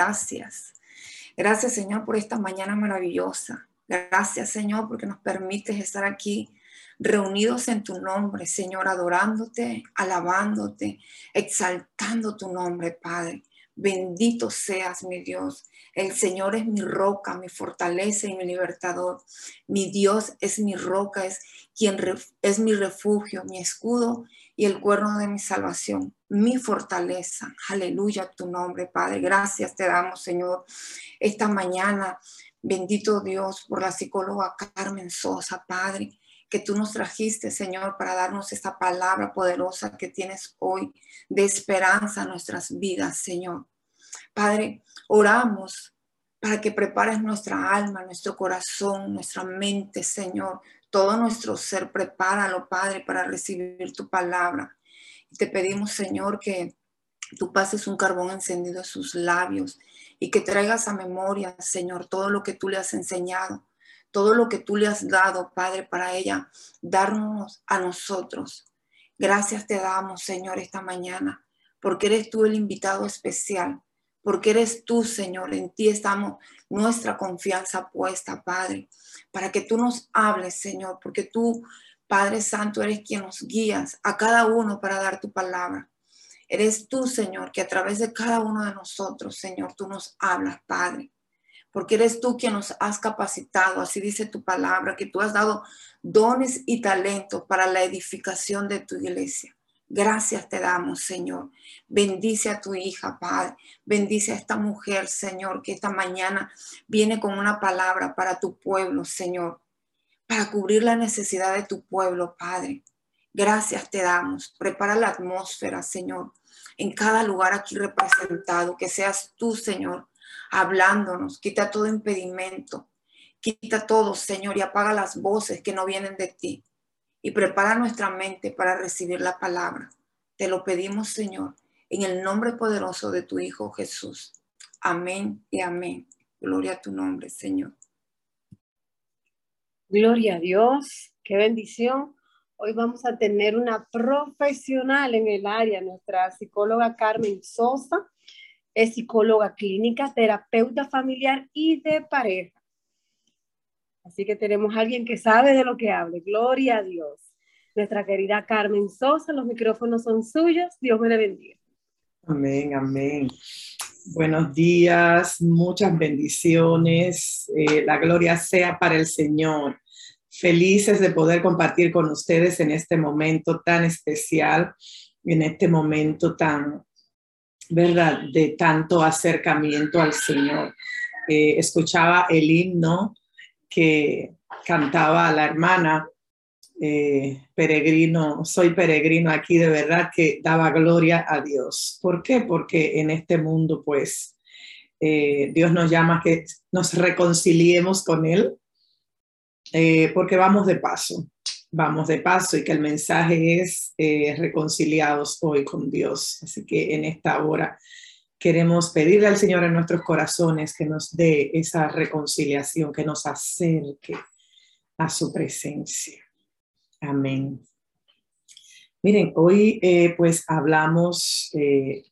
Gracias. Gracias, Señor, por esta mañana maravillosa. Gracias, Señor, porque nos permites estar aquí reunidos en tu nombre, Señor, adorándote, alabándote, exaltando tu nombre, Padre. Bendito seas, mi Dios. El Señor es mi roca, mi fortaleza y mi libertador. Mi Dios es mi roca, es quien es mi refugio, mi escudo y el cuerno de mi salvación, mi fortaleza. Aleluya tu nombre, Padre. Gracias te damos, Señor, esta mañana. Bendito Dios por la psicóloga Carmen Sosa, Padre que tú nos trajiste, Señor, para darnos esta palabra poderosa que tienes hoy de esperanza a nuestras vidas, Señor. Padre, oramos para que prepares nuestra alma, nuestro corazón, nuestra mente, Señor. Todo nuestro ser, prepáralo, Padre, para recibir tu palabra. Te pedimos, Señor, que tú pases un carbón encendido a sus labios y que traigas a memoria, Señor, todo lo que tú le has enseñado todo lo que tú le has dado, Padre, para ella, darnos a nosotros. Gracias te damos, Señor, esta mañana, porque eres tú el invitado especial, porque eres tú, Señor, en ti estamos nuestra confianza puesta, Padre, para que tú nos hables, Señor, porque tú, Padre Santo, eres quien nos guías a cada uno para dar tu palabra. Eres tú, Señor, que a través de cada uno de nosotros, Señor, tú nos hablas, Padre porque eres tú quien nos has capacitado, así dice tu palabra, que tú has dado dones y talentos para la edificación de tu iglesia. Gracias te damos, Señor. Bendice a tu hija, Padre. Bendice a esta mujer, Señor, que esta mañana viene con una palabra para tu pueblo, Señor, para cubrir la necesidad de tu pueblo, Padre. Gracias te damos. Prepara la atmósfera, Señor, en cada lugar aquí representado, que seas tú, Señor, hablándonos, quita todo impedimento, quita todo, Señor, y apaga las voces que no vienen de ti. Y prepara nuestra mente para recibir la palabra. Te lo pedimos, Señor, en el nombre poderoso de tu Hijo Jesús. Amén y amén. Gloria a tu nombre, Señor. Gloria a Dios, qué bendición. Hoy vamos a tener una profesional en el área, nuestra psicóloga Carmen Sosa es psicóloga clínica, terapeuta familiar y de pareja. Así que tenemos a alguien que sabe de lo que hable. Gloria a Dios. Nuestra querida Carmen Sosa, los micrófonos son suyos. Dios me le bendiga. Amén, amén. Buenos días, muchas bendiciones. Eh, la gloria sea para el Señor. Felices de poder compartir con ustedes en este momento tan especial, en este momento tan ¿verdad? De tanto acercamiento al Señor. Eh, escuchaba el himno que cantaba la hermana eh, peregrino, soy peregrino aquí, de verdad que daba gloria a Dios. ¿Por qué? Porque en este mundo, pues, eh, Dios nos llama que nos reconciliemos con Él, porque vamos de paso vamos de paso y que el mensaje es eh, reconciliados hoy con Dios. Así que en esta hora queremos pedirle al Señor en nuestros corazones que nos dé esa reconciliación, que nos acerque a su presencia. Amén. Miren, hoy eh, pues hablamos eh,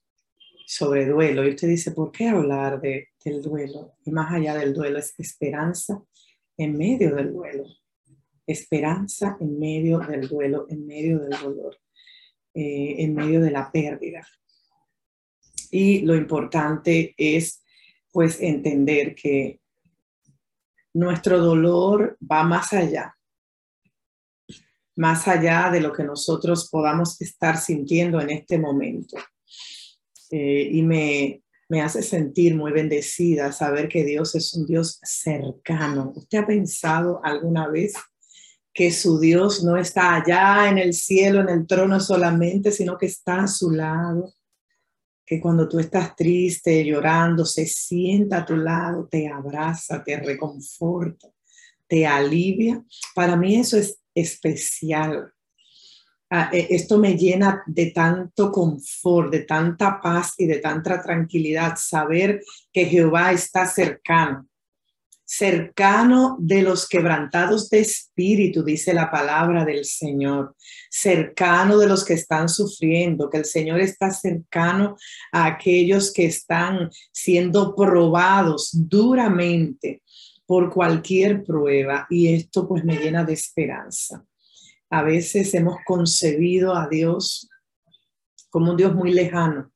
sobre duelo y usted dice, ¿por qué hablar de, del duelo? Y más allá del duelo es esperanza en medio del duelo esperanza en medio del duelo, en medio del dolor, eh, en medio de la pérdida. Y lo importante es pues entender que nuestro dolor va más allá, más allá de lo que nosotros podamos estar sintiendo en este momento. Eh, y me, me hace sentir muy bendecida saber que Dios es un Dios cercano. ¿Usted ha pensado alguna vez que su Dios no está allá en el cielo, en el trono solamente, sino que está a su lado, que cuando tú estás triste, llorando, se sienta a tu lado, te abraza, te reconforta, te alivia. Para mí eso es especial. Ah, e, esto me llena de tanto confort, de tanta paz y de tanta tranquilidad, saber que Jehová está cercano, cercano de los quebrantados de espíritu, dice la palabra del Señor, cercano de los que están sufriendo, que el Señor está cercano a aquellos que están siendo probados duramente por cualquier prueba y esto pues me llena de esperanza. A veces hemos concebido a Dios como un Dios muy lejano.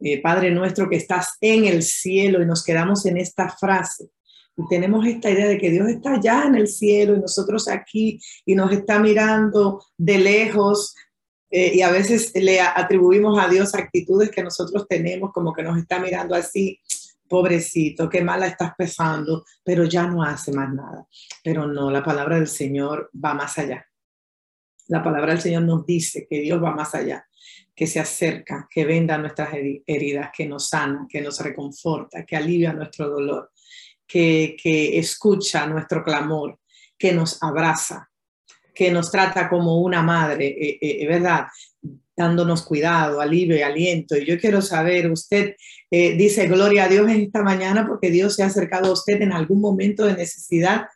Eh, Padre nuestro que estás en el cielo y nos quedamos en esta frase y tenemos esta idea de que Dios está allá en el cielo y nosotros aquí y nos está mirando de lejos. Eh, y a veces le atribuimos a Dios actitudes que nosotros tenemos, como que nos está mirando así, pobrecito, qué mala estás pesando, pero ya no hace más nada. Pero no, la palabra del Señor va más allá. La palabra del Señor nos dice que Dios va más allá, que se acerca, que venda nuestras heridas, que nos sana, que nos reconforta, que alivia nuestro dolor que, escucha nuestro clamor, que nos abraza, que nos trata como una madre, eh, eh, eh, ¿verdad? Dándonos cuidado, alivio y aliento. Y yo quiero saber, usted dice gloria a Dios en esta mañana porque Dios se ha acercado a usted en algún momento de necesidad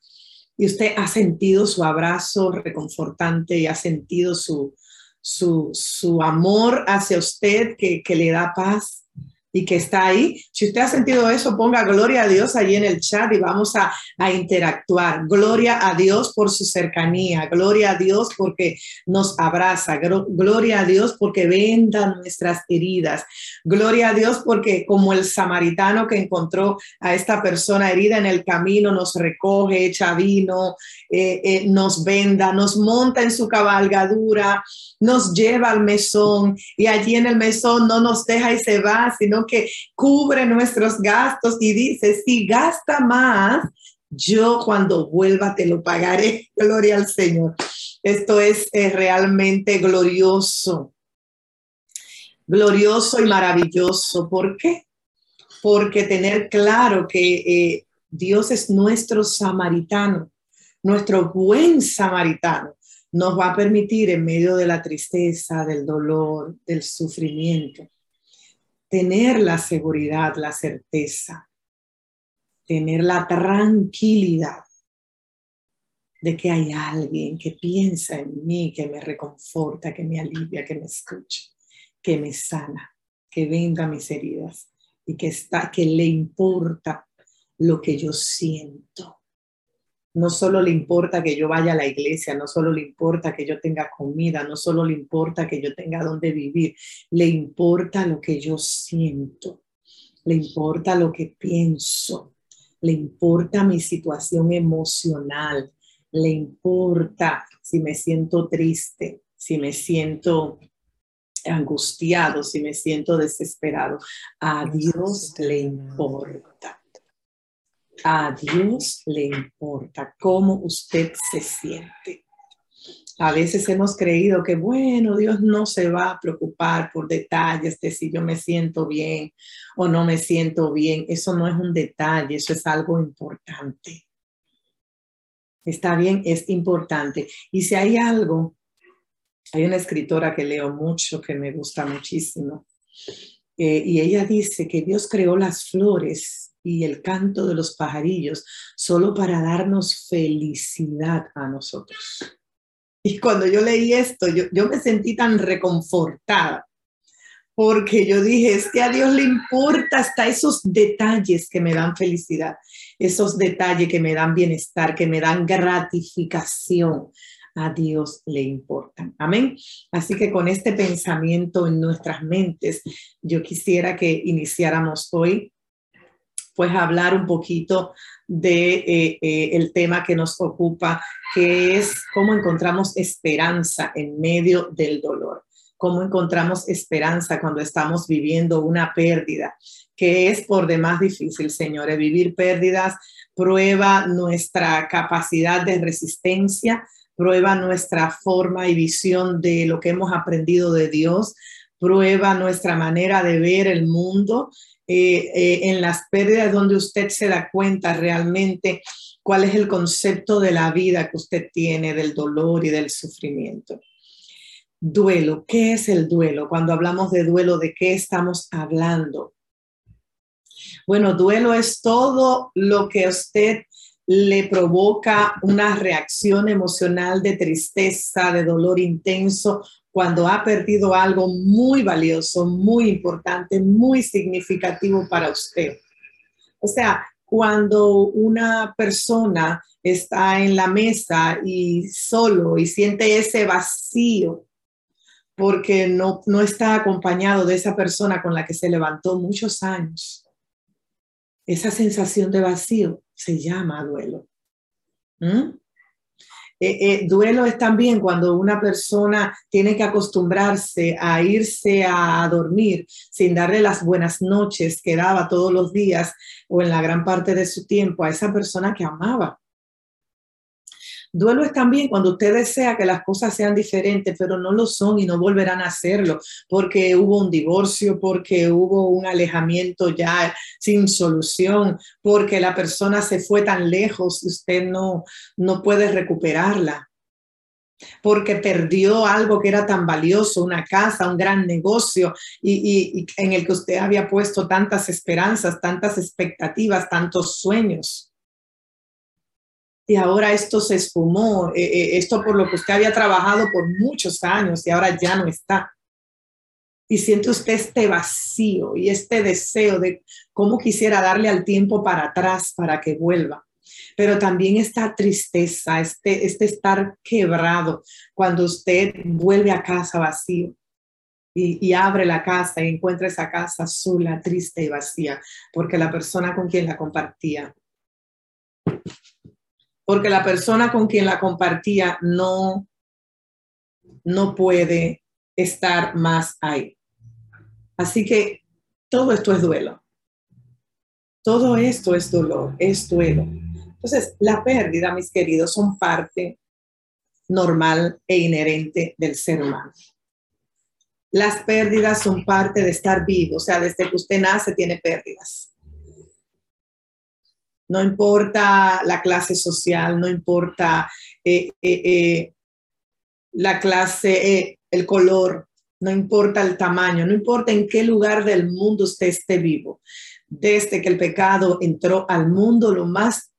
y usted ha sentido su abrazo reconfortante y ha sentido su, su, amor hacia usted que, que le da paz y que está ahí. Si usted ha sentido eso, ponga gloria a Dios allí en el chat y vamos a, interactuar. Gloria a Dios por su cercanía, gloria a Dios porque nos abraza, gloria a Dios porque venda nuestras heridas, gloria a Dios porque como el samaritano que encontró a esta persona herida en el camino, nos recoge, echa vino, eh, eh, nos venda, nos monta en su cabalgadura, nos lleva al mesón y allí en el mesón no nos deja y se va, sino que cubre nuestros gastos y dice, si gasta más, yo cuando vuelva te lo pagaré. Gloria al Señor. Esto es, realmente glorioso. Glorioso y maravilloso. ¿Por qué? Porque tener claro que eh, Dios es nuestro samaritano, nuestro buen samaritano, nos va a permitir en medio de la tristeza, del dolor, del sufrimiento, tener la seguridad, la certeza, tener la tranquilidad de que hay alguien que piensa en mí, que me reconforta, que me alivia, que me escucha, que me sana, que venga mis heridas y que, está, que le importa lo que yo siento no solo le importa que yo vaya a la iglesia, no solo le importa que yo tenga comida, no solo le importa que yo tenga donde vivir, le importa lo que yo siento, le importa lo que pienso, le importa mi situación emocional, le importa si me siento triste, si me siento angustiado, si me siento desesperado. A Dios le importa. A Dios le importa cómo usted se siente. A veces hemos creído que, bueno, Dios no se va a preocupar por detalles de si yo me siento bien o no me siento bien. Eso no es un detalle, eso es algo importante. Está bien, es importante. Y si hay algo, hay una escritora que leo mucho, que me gusta muchísimo, eh, y ella dice que Dios creó las flores y el canto de los pajarillos solo para darnos felicidad a nosotros. Y cuando yo leí esto, yo, yo me sentí tan reconfortada, porque yo dije, es que a Dios le importa hasta esos detalles que me dan felicidad, esos detalles que me dan bienestar, que me dan gratificación. A Dios le importan. Amén. Así que con este pensamiento en nuestras mentes, yo quisiera que iniciáramos hoy pues hablar un poquito de eh, eh, el tema que nos ocupa, que es cómo encontramos esperanza en medio del dolor, cómo encontramos esperanza cuando estamos viviendo una pérdida, que es por demás difícil, señores. Vivir pérdidas prueba nuestra capacidad de resistencia, prueba nuestra forma y visión de lo que hemos aprendido de Dios, prueba nuestra manera de ver el mundo eh, eh, en las pérdidas donde usted se da cuenta realmente cuál es el concepto de la vida que usted tiene, del dolor y del sufrimiento. Duelo, ¿qué es el duelo? Cuando hablamos de duelo, ¿de qué estamos hablando? Bueno, duelo es todo lo que usted le provoca una reacción emocional de tristeza, de dolor intenso, cuando ha perdido algo muy valioso, muy importante, muy significativo para usted. O sea, cuando una persona está en la mesa y solo y siente ese vacío porque no, no está acompañado de esa persona con la que se levantó muchos años. Esa sensación de vacío se llama duelo. ¿Mm? Eh, eh, duelo es también cuando una persona tiene que acostumbrarse a irse a dormir sin darle las buenas noches que daba todos los días o en la gran parte de su tiempo a esa persona que amaba. Duelo es también cuando usted desea que las cosas sean diferentes, pero no lo son y no volverán a hacerlo, porque hubo un divorcio, porque hubo un alejamiento ya sin solución, porque la persona se fue tan lejos y usted no, no puede recuperarla porque perdió algo que era tan valioso, una casa, un gran negocio, y, y, en el que usted había puesto tantas esperanzas, tantas expectativas, tantos sueños y ahora esto se esfumó, eh, eh, esto por lo que usted había trabajado por muchos años y ahora ya no está. Y siente usted este vacío y este deseo de cómo quisiera darle al tiempo para atrás para que vuelva. Pero también esta tristeza, este, este estar quebrado cuando usted vuelve a casa vacío. Y, y, abre la casa y encuentra esa casa sola, triste y vacía, porque la persona con quien la compartía porque la persona con quien la compartía no, no puede estar más ahí. Así que todo esto es duelo. Todo esto es dolor, es duelo. Entonces, la pérdida, mis queridos, son parte normal e inherente del ser humano. Las pérdidas son parte de estar vivo, o sea, desde que usted nace tiene pérdidas no importa la clase social, no importa eh, eh, eh, la clase, el color, no importa el tamaño, no importa en qué lugar del mundo usted esté vivo. Desde que el pecado entró al mundo, lo más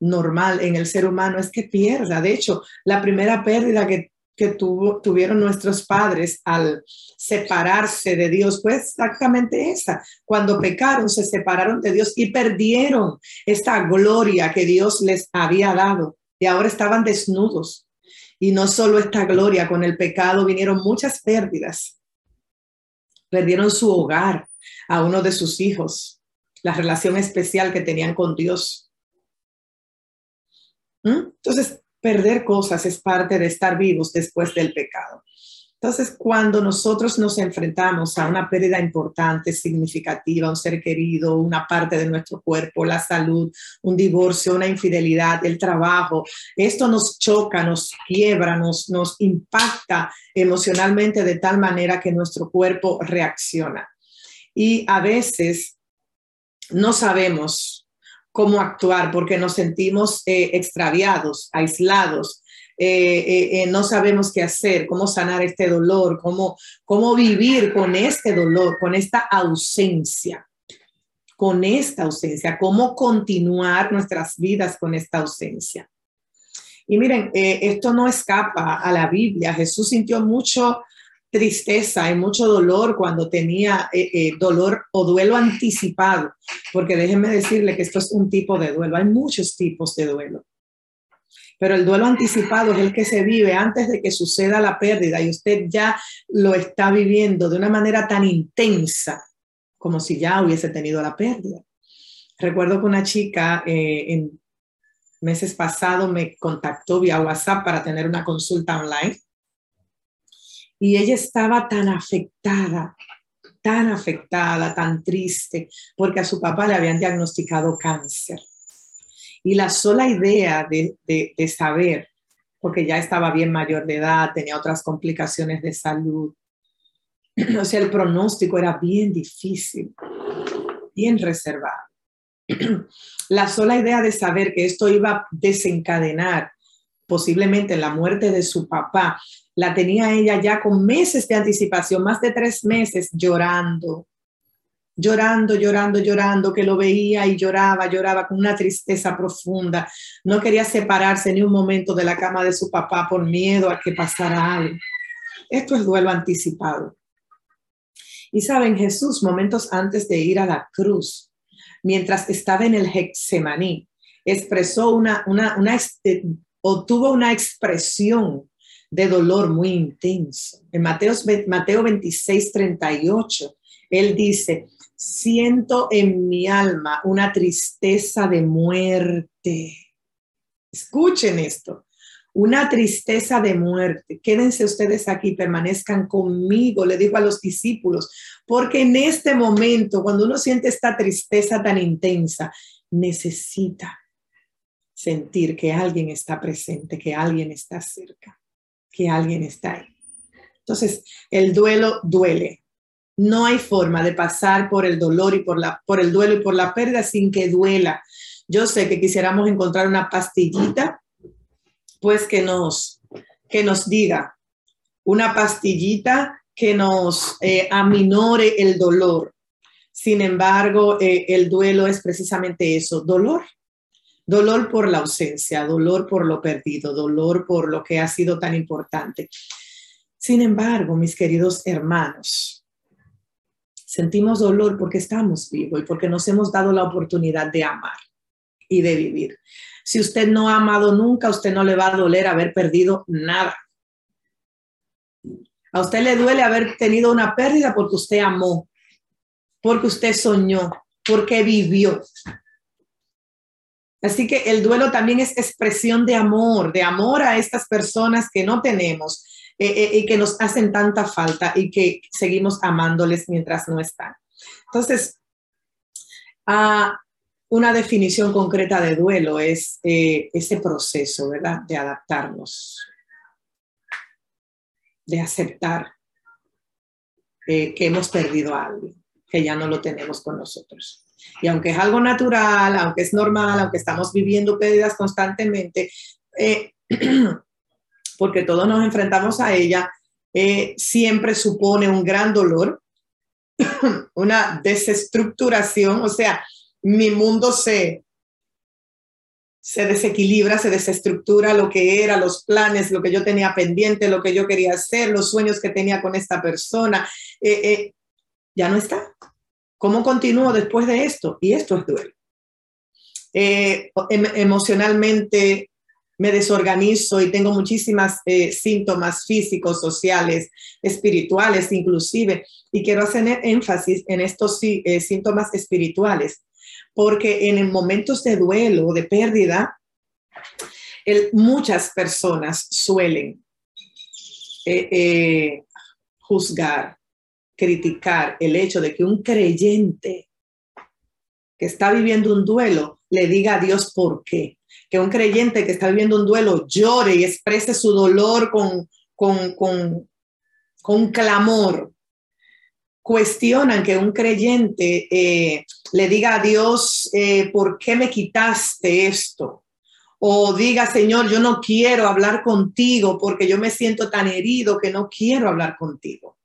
normal en el ser humano es que pierda. De hecho, la primera pérdida que que tuvieron nuestros padres al separarse de Dios fue exactamente esa. Cuando pecaron, se separaron de Dios y perdieron esta gloria que Dios les había dado. Y ahora estaban desnudos. Y no solo esta gloria, con el pecado vinieron muchas pérdidas. Perdieron su hogar a uno de sus hijos, la relación especial que tenían con Dios. ¿Mm? Entonces, perder cosas es parte de estar vivos después del pecado. Entonces, cuando nosotros nos enfrentamos a una pérdida importante, significativa, un ser querido, una parte de nuestro cuerpo, la salud, un divorcio, una infidelidad, el trabajo, esto nos choca, nos quiebra, nos, nos impacta emocionalmente de tal manera que nuestro cuerpo reacciona. Y a veces no sabemos cómo actuar porque nos sentimos eh, extraviados, aislados, eh, eh, no sabemos qué hacer, cómo sanar este dolor, cómo, cómo vivir con este dolor, con esta ausencia, con esta ausencia, cómo continuar nuestras vidas con esta ausencia. Y miren, esto no escapa a la Biblia. Jesús sintió mucho tristeza y mucho dolor cuando tenía eh, eh, dolor o duelo anticipado, porque déjenme decirle que esto es un tipo de duelo, hay muchos tipos de duelo. Pero el duelo anticipado es el que se vive antes de que suceda la pérdida y usted ya lo está viviendo de una manera tan intensa como si ya hubiese tenido la pérdida. Recuerdo que una chica eh, en meses pasados me contactó vía WhatsApp para tener una consulta online y ella estaba tan afectada, tan afectada, tan triste, porque a su papá le habían diagnosticado cáncer. Y la sola idea de, saber, porque ya estaba bien mayor de edad, tenía otras complicaciones de salud, o sea, el pronóstico era bien difícil, bien reservado. La sola idea de saber que esto iba a desencadenar posiblemente la muerte de su papá, la tenía ella ya con meses de anticipación, más de tres meses llorando, llorando, llorando, llorando, que lo veía y lloraba, lloraba con una tristeza profunda. No quería separarse ni un momento de la cama de su papá por miedo a que pasara algo. Esto es duelo anticipado. Y saben, Jesús, momentos antes de ir a la cruz, mientras estaba en el Hexemaní, expresó una, una, una, este, o tuvo una expresión de dolor muy intenso. En Mateo, Mateo 26, 38, él dice, siento en mi alma una tristeza de muerte. Escuchen esto, una tristeza de muerte. Quédense ustedes aquí, permanezcan conmigo, le dijo a los discípulos, porque en este momento, cuando uno siente esta tristeza tan intensa, necesita sentir que alguien está presente, que alguien está cerca, que alguien está ahí. Entonces, el duelo duele. No hay forma de pasar por el dolor y por, la, por el duelo y por la pérdida sin que duela. Yo sé que quisiéramos encontrar una pastillita, pues que nos, que nos diga, una pastillita que nos eh, aminore el dolor. Sin embargo, eh, el duelo es precisamente eso, dolor. Dolor por la ausencia, dolor por lo perdido, dolor por lo que ha sido tan importante. Sin embargo, mis queridos hermanos, sentimos dolor porque estamos vivos y porque nos hemos dado la oportunidad de amar y de vivir. Si usted no ha amado nunca, a usted no le va a doler haber perdido nada. A usted le duele haber tenido una pérdida porque usted amó, porque usted soñó, porque vivió. Así que el duelo también es expresión de amor, de amor a estas personas que no tenemos eh, eh, y que nos hacen tanta falta y que seguimos amándoles mientras no están. Entonces, ah, una definición concreta de duelo es eh, ese proceso, ¿verdad? De adaptarnos, de aceptar que hemos perdido a alguien, que ya no lo tenemos con nosotros. Y aunque es algo natural, aunque es normal, aunque estamos viviendo pérdidas constantemente, eh, porque todos nos enfrentamos a ella, eh, siempre supone un gran dolor, una desestructuración, o sea, mi mundo se, se desequilibra, se desestructura lo que era, los planes, lo que yo tenía pendiente, lo que yo quería hacer, los sueños que tenía con esta persona, eh, ya no está. ¿Cómo continúo después de esto? Y esto es duelo. Eh, em, emocionalmente me desorganizo y tengo muchísimas eh, síntomas físicos, sociales, espirituales inclusive. Y quiero hacer énfasis en estos eh, síntomas espirituales, porque en momentos de duelo, de pérdida, muchas personas suelen juzgar, criticar el hecho de que un creyente que está viviendo un duelo le diga a Dios por qué. Que un creyente que está viviendo un duelo llore y exprese su dolor con, con, con, con clamor. Cuestionan que un creyente eh, le diga a Dios, eh, ¿por qué me quitaste esto? O diga, Señor, yo no quiero hablar contigo porque yo me siento tan herido que no quiero hablar contigo.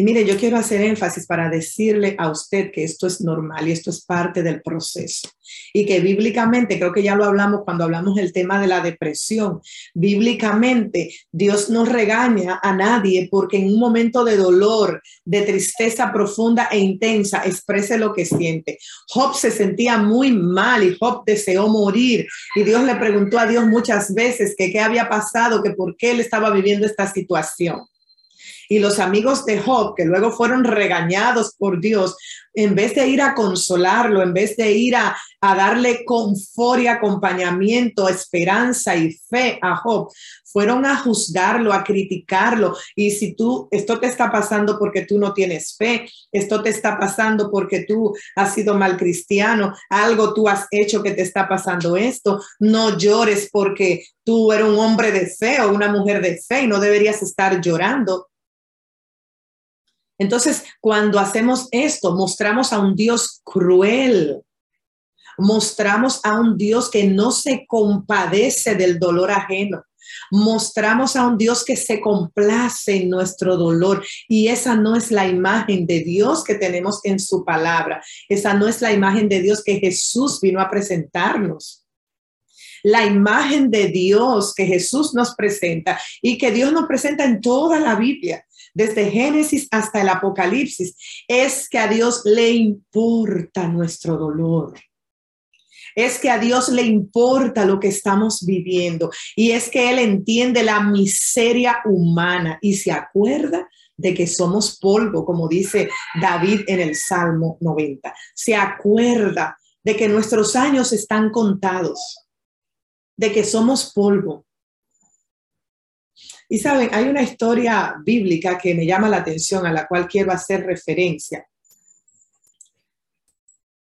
Y mire, yo quiero hacer énfasis para decirle a usted que esto es normal y esto es parte del proceso. Y que bíblicamente, creo que ya lo hablamos cuando hablamos del tema de la depresión, bíblicamente Dios no regaña a nadie porque en un momento de dolor, de tristeza profunda e intensa, exprese lo que siente. Job se sentía muy mal y Job deseó morir. Y Dios le preguntó a Dios muchas veces que qué había pasado, que por qué él estaba viviendo esta situación. Y los amigos de Job, que luego fueron regañados por Dios, en vez de ir a consolarlo, en vez de ir a, darle confort y acompañamiento, esperanza y fe a Job, fueron a juzgarlo, a criticarlo. Y si tú, esto te está pasando porque tú no tienes fe, esto te está pasando porque tú has sido mal cristiano, algo tú has hecho que te está pasando esto, no llores porque tú eres un hombre de fe o una mujer de fe y no deberías estar llorando. Entonces, cuando hacemos esto, mostramos a un Dios cruel, mostramos a un Dios que no se compadece del dolor ajeno, Mostramos a un Dios que se complace en nuestro dolor y esa no es la imagen de Dios que tenemos en su palabra. Esa no es la imagen de Dios que Jesús vino a presentarnos. La imagen de Dios que Jesús nos presenta y que Dios nos presenta en toda la Biblia desde Génesis hasta el Apocalipsis, es que a Dios le importa nuestro dolor. Es que a Dios le importa lo que estamos viviendo y es que Él entiende la miseria humana y se acuerda de que somos polvo, como dice David en el Salmo 90. Se acuerda de que nuestros años están contados, de que somos polvo, y saben, hay una historia bíblica que me llama la atención, a la cual quiero hacer referencia,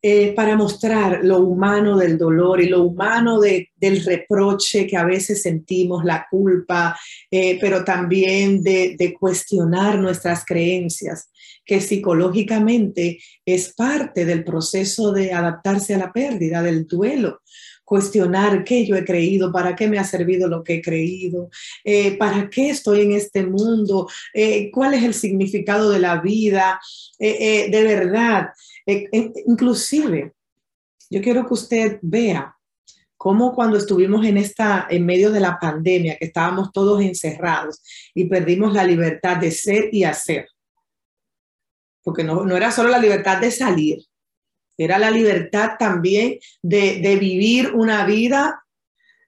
eh, para mostrar lo humano del dolor y lo humano del reproche que a veces sentimos, la culpa, eh, pero también de, de cuestionar nuestras creencias, que psicológicamente es parte del proceso de adaptarse a la pérdida, del duelo cuestionar qué yo he creído, para qué me ha servido lo que he creído, eh, para qué estoy en este mundo, eh, cuál es el significado de la vida, eh, de verdad. inclusive, yo quiero que usted vea cómo cuando estuvimos en esta, en medio de la pandemia, que estábamos todos encerrados y perdimos la libertad de ser y hacer, porque no, no era solo la libertad de salir, era la libertad también de, vivir una vida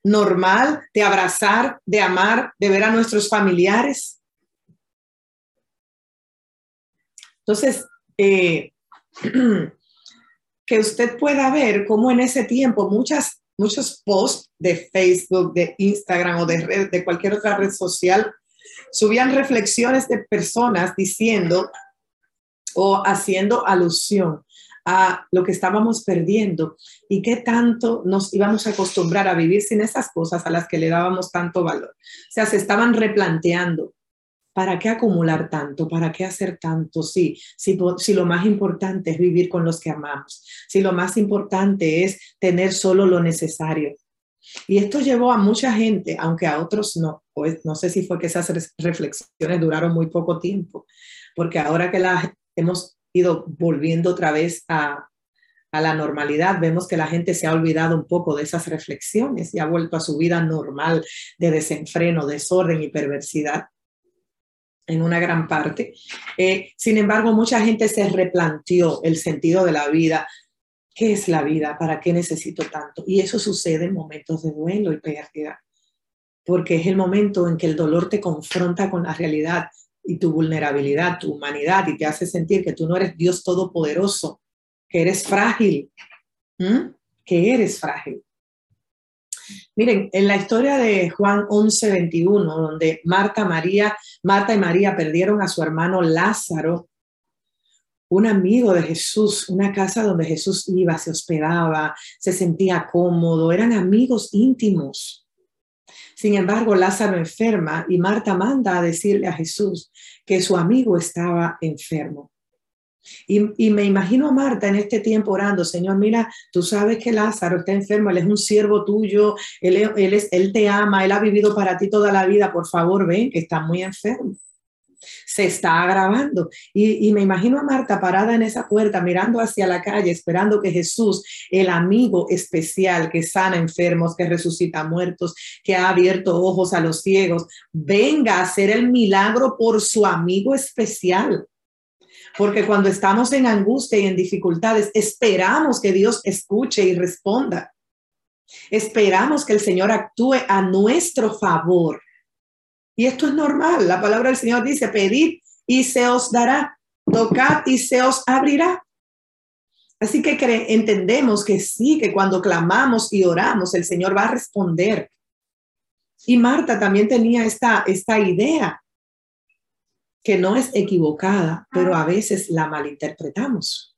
normal, de abrazar, de amar, de ver a nuestros familiares. Entonces, eh, que usted pueda ver cómo en ese tiempo muchas, muchos posts de Facebook, de Instagram o de, de cualquier otra red social subían reflexiones de personas diciendo o haciendo alusión a lo que estábamos perdiendo y qué tanto nos íbamos a acostumbrar a vivir sin esas cosas a las que le dábamos tanto valor. O sea, se estaban replanteando. ¿Para qué acumular tanto? ¿Para qué hacer tanto? Sí, si, si lo más importante es vivir con los que amamos, si lo más importante es tener solo lo necesario, y esto llevó a mucha gente, aunque a otros no, pues no sé si fue que esas reflexiones duraron muy poco tiempo, porque ahora que las hemos ido volviendo otra vez a, la normalidad, vemos que la gente se ha olvidado un poco de esas reflexiones y ha vuelto a su vida normal de desenfreno, desorden y perversidad en una gran parte. Eh, sin embargo, mucha gente se replanteó el sentido de la vida. ¿Qué es la vida? ¿Para qué necesito tanto? Y eso sucede en momentos de duelo y pérdida, porque es el momento en que el dolor te confronta con la realidad y tu vulnerabilidad, tu humanidad, y te hace sentir que tú no eres Dios todopoderoso, que eres frágil, que eres frágil. Miren, en la historia de Juan 11, 21, donde Marta, María, Marta y María perdieron a su hermano Lázaro, un amigo de Jesús, una casa donde Jesús iba, se hospedaba, se sentía cómodo, eran amigos íntimos. Sin embargo, Lázaro enferma y Marta manda a decirle a Jesús que su amigo estaba enfermo. Y, me imagino a Marta en este tiempo orando, Señor, mira, tú sabes que Lázaro está enfermo, él es un siervo tuyo, él, él, es, él te ama, él ha vivido para ti toda la vida, por favor, ven, que está muy enfermo se está agravando. Y, me imagino a Marta parada en esa puerta, mirando hacia la calle, esperando que Jesús, el amigo especial que sana enfermos, que resucita muertos, que ha abierto ojos a los ciegos, venga a hacer el milagro por su amigo especial. Porque cuando estamos en angustia y en dificultades, esperamos que Dios escuche y responda. Esperamos que el Señor actúe a nuestro favor. Y esto es normal. La palabra del Señor dice, pedid y se os dará, tocad y se os abrirá. Así que entendemos que sí, que cuando clamamos y oramos, el Señor va a responder. Y Marta también tenía esta, esta idea, que no es equivocada, pero a veces la malinterpretamos.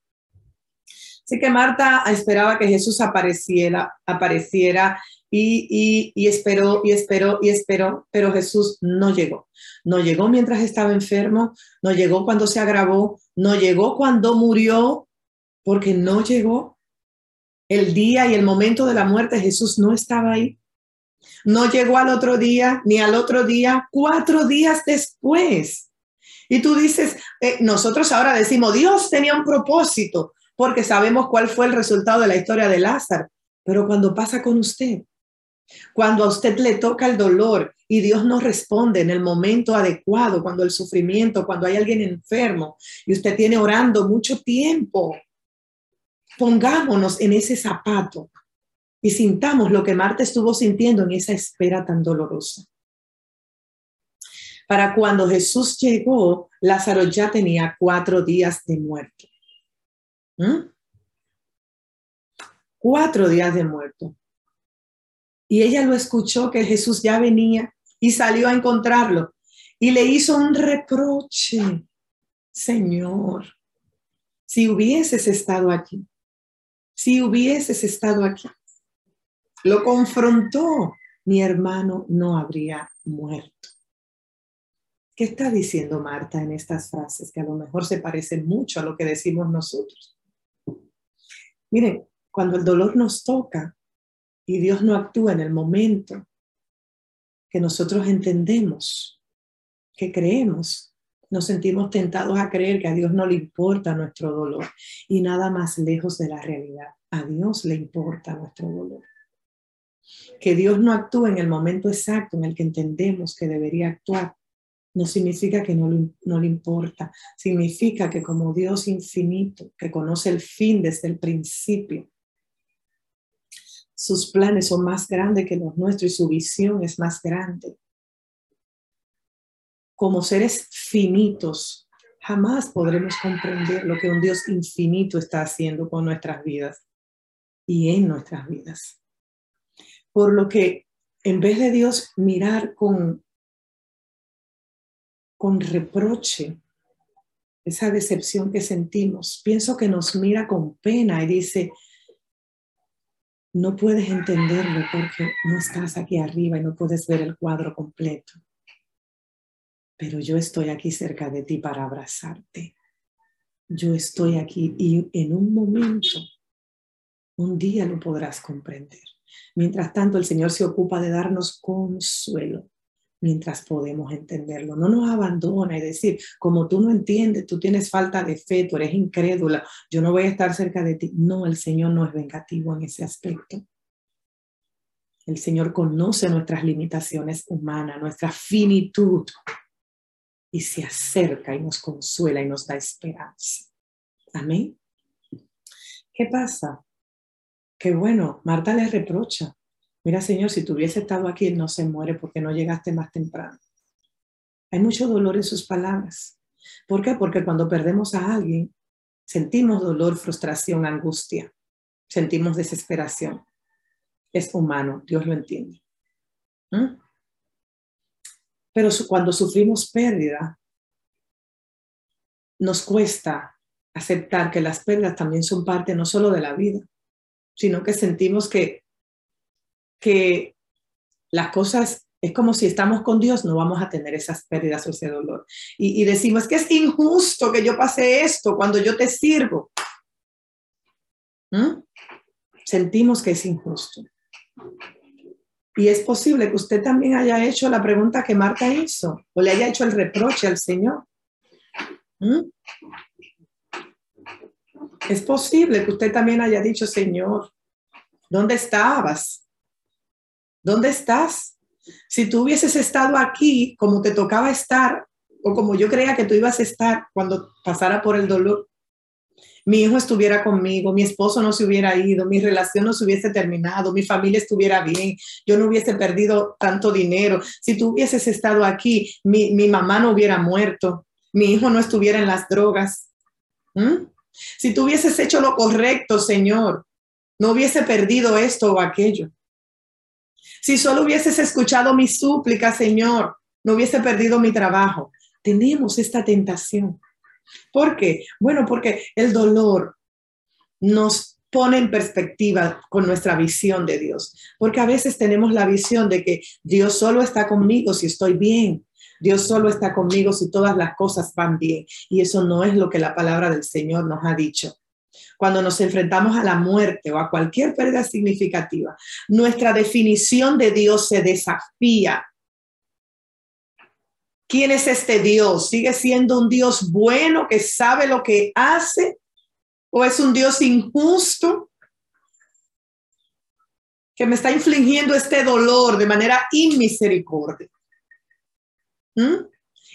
Así que Marta esperaba que Jesús apareciera, apareciera y, esperó y esperó y esperó, pero Jesús no llegó. No llegó mientras estaba enfermo, no llegó cuando se agravó, no llegó cuando murió, porque no llegó. El día y el momento de la muerte Jesús no estaba ahí. No llegó al otro día, ni al otro día, cuatro días después. Y tú dices, eh, nosotros ahora decimos, Dios tenía un propósito, porque sabemos cuál fue el resultado de la historia de Lázaro. Pero cuando pasa con usted, cuando a usted le toca el dolor y Dios no responde en el momento adecuado, cuando el sufrimiento, cuando hay alguien enfermo y usted tiene orando mucho tiempo, pongámonos en ese zapato y sintamos lo que Marta estuvo sintiendo en esa espera tan dolorosa. Para cuando Jesús llegó, Lázaro ya tenía cuatro días de muerto. ¿Mm? Cuatro días de muerto. Y ella lo escuchó que Jesús ya venía y salió a encontrarlo y le hizo un reproche. Señor, si hubieses estado aquí, si hubieses estado aquí, lo confrontó, mi hermano no habría muerto. ¿Qué está diciendo Marta en estas frases que a lo mejor se parecen mucho a lo que decimos nosotros? Miren, cuando el dolor nos toca y Dios no actúa en el momento que nosotros entendemos, que creemos, nos sentimos tentados a creer que a Dios no le importa nuestro dolor y nada más lejos de la realidad. A Dios le importa nuestro dolor. Que Dios no actúe en el momento exacto en el que entendemos que debería actuar no significa que no, no, le importa, significa que como Dios infinito, que conoce el fin desde el principio, sus planes son más grandes que los nuestros y su visión es más grande. Como seres finitos, jamás podremos comprender lo que un Dios infinito está haciendo con nuestras vidas y en nuestras vidas. Por lo que en vez de Dios mirar con con reproche esa decepción que sentimos. Pienso que nos mira con pena y dice, no puedes entenderlo porque no estás aquí arriba y no puedes ver el cuadro completo. Pero yo estoy aquí cerca de ti para abrazarte. Yo estoy aquí y en un momento, un día lo podrás comprender. Mientras tanto, el Señor se ocupa de darnos consuelo mientras podemos entenderlo. No nos abandona y decir, como tú no entiendes, tú tienes falta de fe, tú eres incrédula, yo no voy a estar cerca de ti. No, el Señor no es vengativo en ese aspecto. El Señor conoce nuestras limitaciones humanas, nuestra finitud, y se acerca y nos consuela y nos da esperanza. Amén. ¿Qué pasa? Que bueno, Marta le reprocha, Mira, Señor, si tú hubiese estado aquí, no se muere porque no llegaste más temprano. Hay mucho dolor en sus palabras. ¿Por qué? Porque cuando perdemos a alguien, sentimos dolor, frustración, angustia, sentimos desesperación. Es humano, Dios lo entiende. ¿Mm? Pero cuando sufrimos pérdida, nos cuesta aceptar que las pérdidas también son parte no solo de la vida, sino que sentimos que que las cosas es como si estamos con Dios, no vamos a tener esas pérdidas o ese dolor. Y, decimos que es injusto que yo pase esto cuando yo te sirvo. ¿Mm? Sentimos que es injusto. Y es posible que usted también haya hecho la pregunta que Marta hizo o le haya hecho el reproche al Señor. ¿Mm? Es posible que usted también haya dicho, Señor, ¿dónde estabas? ¿Dónde estás? Si tú hubieses estado aquí como te tocaba estar o como yo creía que tú ibas a estar cuando pasara por el dolor, mi hijo estuviera conmigo, mi esposo no se hubiera ido, mi relación no se hubiese terminado, mi familia estuviera bien, yo no hubiese perdido tanto dinero. Si tú hubieses estado aquí, mi, mamá no hubiera muerto, mi hijo no estuviera en las drogas. Si tú hubieses hecho lo correcto, Señor, no hubiese perdido esto o aquello. Si solo hubieses escuchado mi súplica, Señor, no hubiese perdido mi trabajo. Tenemos esta tentación. ¿Por qué? Bueno, porque el dolor nos pone en perspectiva con nuestra visión de Dios. Porque a veces tenemos la visión de que Dios solo está conmigo si estoy bien. Dios solo está conmigo si todas las cosas van bien. Y eso no es lo que la palabra del Señor nos ha dicho. Cuando nos enfrentamos a la muerte o a cualquier pérdida significativa, nuestra definición de Dios se desafía. ¿Quién es este Dios? ¿Sigue siendo un Dios bueno que sabe lo que hace? ¿O es un Dios injusto que me está infligiendo este dolor de manera inmisericordia? ¿Mm?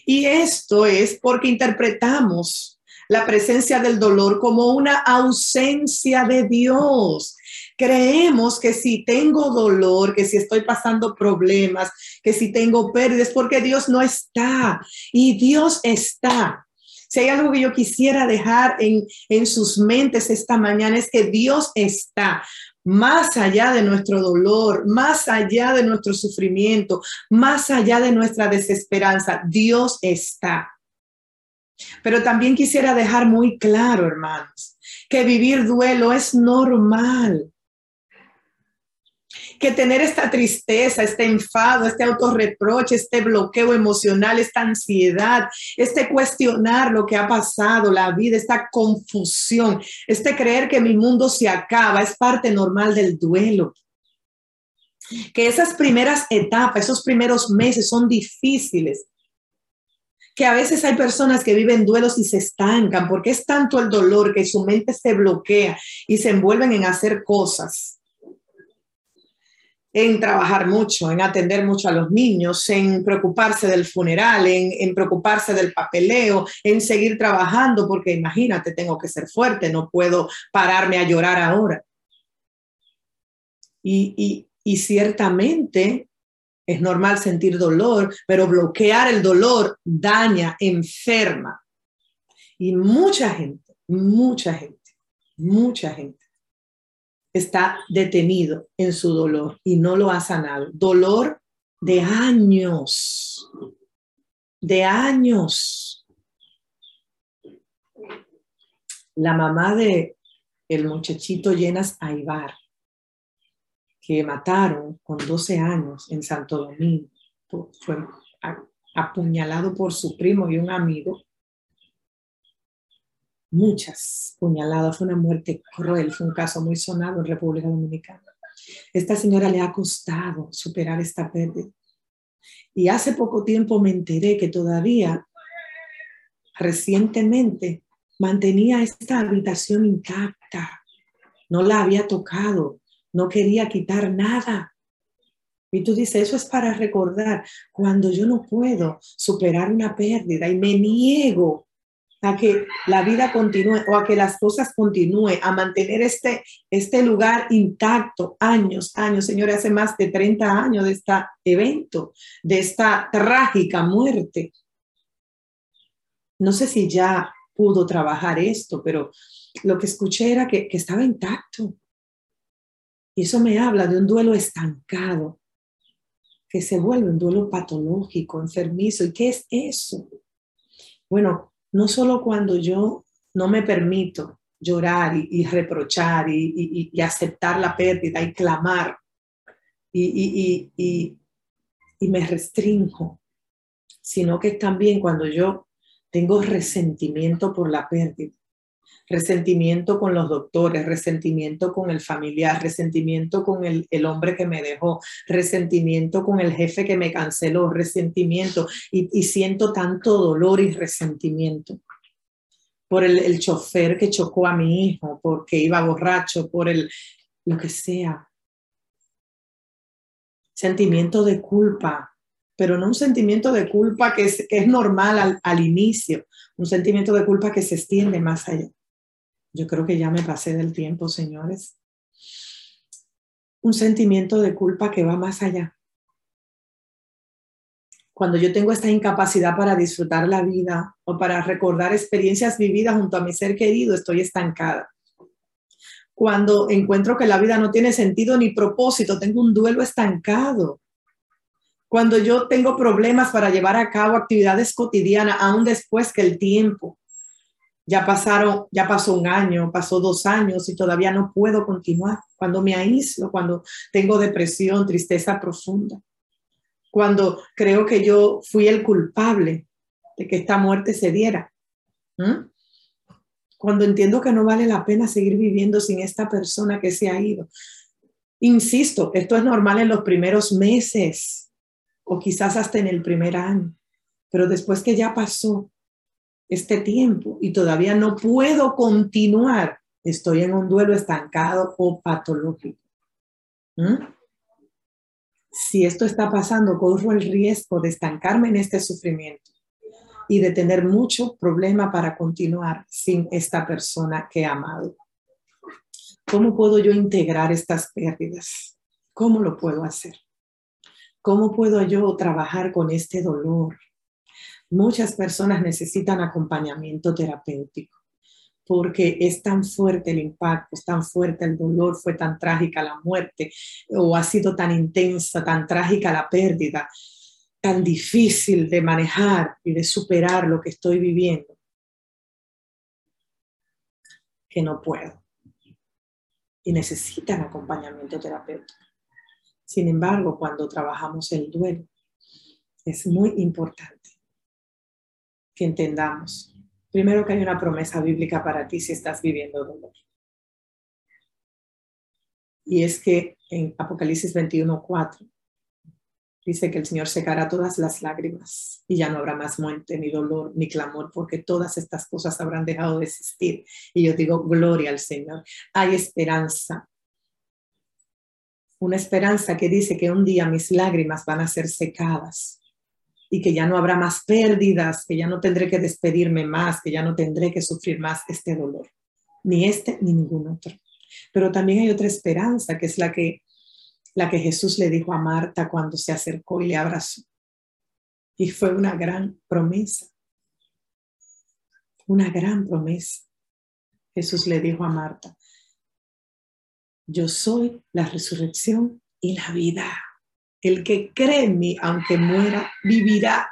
Y esto es porque interpretamos la presencia del dolor como una ausencia de Dios. Creemos que si tengo dolor, que si estoy pasando problemas, que si tengo pérdidas, porque Dios no está. Y Dios está. Si hay algo que yo quisiera dejar en, en sus mentes esta mañana es que Dios está más allá de nuestro dolor, más allá de nuestro sufrimiento, más allá de nuestra desesperanza. Dios está. Pero también quisiera dejar muy claro, hermanos, que vivir duelo es normal que tener esta tristeza, este enfado, este autorreproche, este bloqueo emocional, esta ansiedad, este cuestionar lo que ha pasado, la vida, esta confusión, este creer que mi mundo se acaba, es parte normal del duelo. Que esas primeras etapas, esos primeros meses son difíciles, que a veces hay personas que viven duelos y se estancan porque es tanto el dolor que su mente se bloquea y se envuelven en hacer cosas en trabajar mucho, en atender mucho a los niños, en preocuparse del funeral, en, preocuparse del papeleo, en seguir trabajando, porque imagínate, tengo que ser fuerte, no puedo pararme a llorar ahora. Y, y ciertamente es normal sentir dolor, pero bloquear el dolor daña, enferma. Y mucha gente, mucha gente, mucha gente está detenido en su dolor y no lo ha sanado. Dolor de años, de años. La mamá de el muchachito Llenas Aibar, que mataron con 12 años en Santo Domingo, fue apuñalado por su primo y un amigo, muchas puñaladas, fue una muerte cruel, fue un caso muy sonado en República Dominicana. Esta señora le ha costado superar esta pérdida. Y hace poco tiempo me enteré que todavía, recientemente, mantenía esta habitación intacta. No la había tocado, no quería quitar nada. Y tú dices, eso es para recordar cuando yo no puedo superar una pérdida y me niego a que la vida continúe o a que las cosas continúen, a mantener este, este lugar intacto años, años. Señores, hace más de 30 años de este evento, de esta trágica muerte. No sé si ya pudo trabajar esto, pero lo que escuché era que, que estaba intacto. Y eso me habla de un duelo estancado, que se vuelve un duelo patológico, enfermizo. ¿Y qué es eso? Bueno, no solo cuando yo no me permito llorar y, reprochar y, aceptar la pérdida y clamar y, y me restringo, sino que también cuando yo tengo resentimiento por la pérdida resentimiento con los doctores, resentimiento con el familiar, resentimiento con el, hombre que me dejó, resentimiento con el jefe que me canceló, resentimiento y, siento tanto dolor y resentimiento por el, el, chofer que chocó a mi hijo, porque iba borracho, por el, lo que sea. Sentimiento de culpa, pero no un sentimiento de culpa que es, que es normal al, al, inicio, un sentimiento de culpa que se extiende más allá. Yo creo que ya me pasé del tiempo, señores. Un sentimiento de culpa que va más allá. Cuando yo tengo esta incapacidad para disfrutar la vida o para recordar experiencias vividas junto a mi ser querido, estoy estancada. Cuando encuentro que la vida no tiene sentido ni propósito, tengo un duelo estancado. Cuando yo tengo problemas para llevar a cabo actividades cotidianas, aún después que el tiempo ya pasaron, ya pasó un año, pasó dos años y todavía no puedo continuar. Cuando me aíslo, cuando tengo depresión, tristeza profunda, cuando creo que yo fui el culpable de que esta muerte se diera. cuando entiendo que no vale la pena seguir viviendo sin esta persona que se ha ido. Insisto, esto es normal en los primeros meses o quizás hasta en el primer año, pero después que ya pasó este tiempo y todavía no puedo continuar, estoy en un duelo estancado o patológico. ¿Mm? Si esto está pasando, corro el riesgo de estancarme en este sufrimiento y de tener mucho problema para continuar sin esta persona que he amado. ¿Cómo puedo yo integrar estas pérdidas? ¿Cómo lo puedo hacer? ¿Cómo puedo yo trabajar con este dolor? Muchas personas necesitan acompañamiento terapéutico porque es tan fuerte el impacto, es tan fuerte el dolor, fue tan trágica la muerte o ha sido tan intensa, tan trágica la pérdida, tan difícil de manejar y de superar lo que estoy viviendo, que no puedo. Y necesitan acompañamiento terapéutico. Sin embargo, cuando trabajamos el duelo, es muy importante que entendamos, primero que hay una promesa bíblica para ti si estás viviendo dolor. Y es que en Apocalipsis 21, 4 Dice que el Señor secará todas las lágrimas y ya no habrá más muerte, ni dolor, ni clamor, porque todas estas cosas habrán dejado de existir. Y yo digo, gloria al Señor. Hay esperanza. Una esperanza que dice que un día mis lágrimas van a ser secadas y que ya no habrá más pérdidas, que ya no tendré que despedirme más, que ya no tendré que sufrir más este dolor, ni este ni ningún otro. Pero también hay otra esperanza, que es la que la que Jesús le dijo a Marta cuando se acercó y le abrazó. Y fue una gran promesa, una gran promesa. Jesús le dijo a Marta, yo soy la resurrección y la vida. El que cree en mí, aunque muera, vivirá.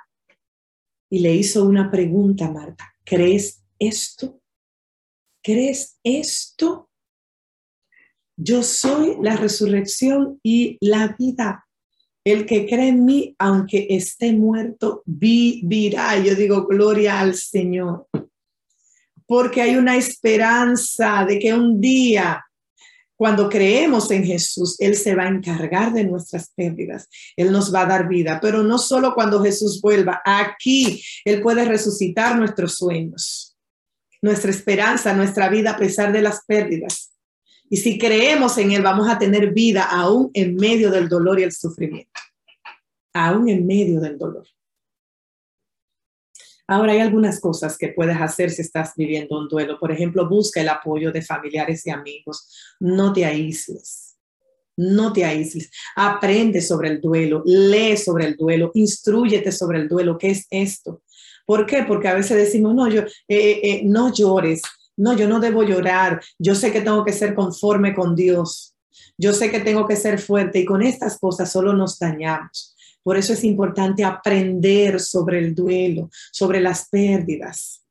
Y le hizo una pregunta Marta, ¿crees esto? ¿Crees esto? Yo soy la resurrección y la vida. El que cree en mí, aunque esté muerto, vivirá. Yo digo, gloria al Señor. Porque hay una esperanza de que un día, cuando creemos en Jesús, Él se va a encargar de nuestras pérdidas. Él nos va a dar vida. Pero no solo cuando Jesús vuelva. Aquí Él puede resucitar nuestros sueños, nuestra esperanza, nuestra vida a pesar de las pérdidas. Y si creemos en Él, vamos a tener vida aún en medio del dolor y el sufrimiento. Aún en medio del dolor. Ahora hay algunas cosas que puedes hacer si estás viviendo un duelo. Por ejemplo, busca el apoyo de familiares y amigos. No te aísles. No te aísles. Aprende sobre el duelo. Lee sobre el duelo. Instruyete sobre el duelo. ¿Qué es esto? ¿Por qué? Porque a veces decimos, no, yo, eh, eh, no llores, no, yo no debo llorar. Yo sé que tengo que ser conforme con Dios. Yo sé que tengo que ser fuerte y con estas cosas solo nos dañamos. Por eso es importante aprender sobre el duelo, sobre las pérdidas.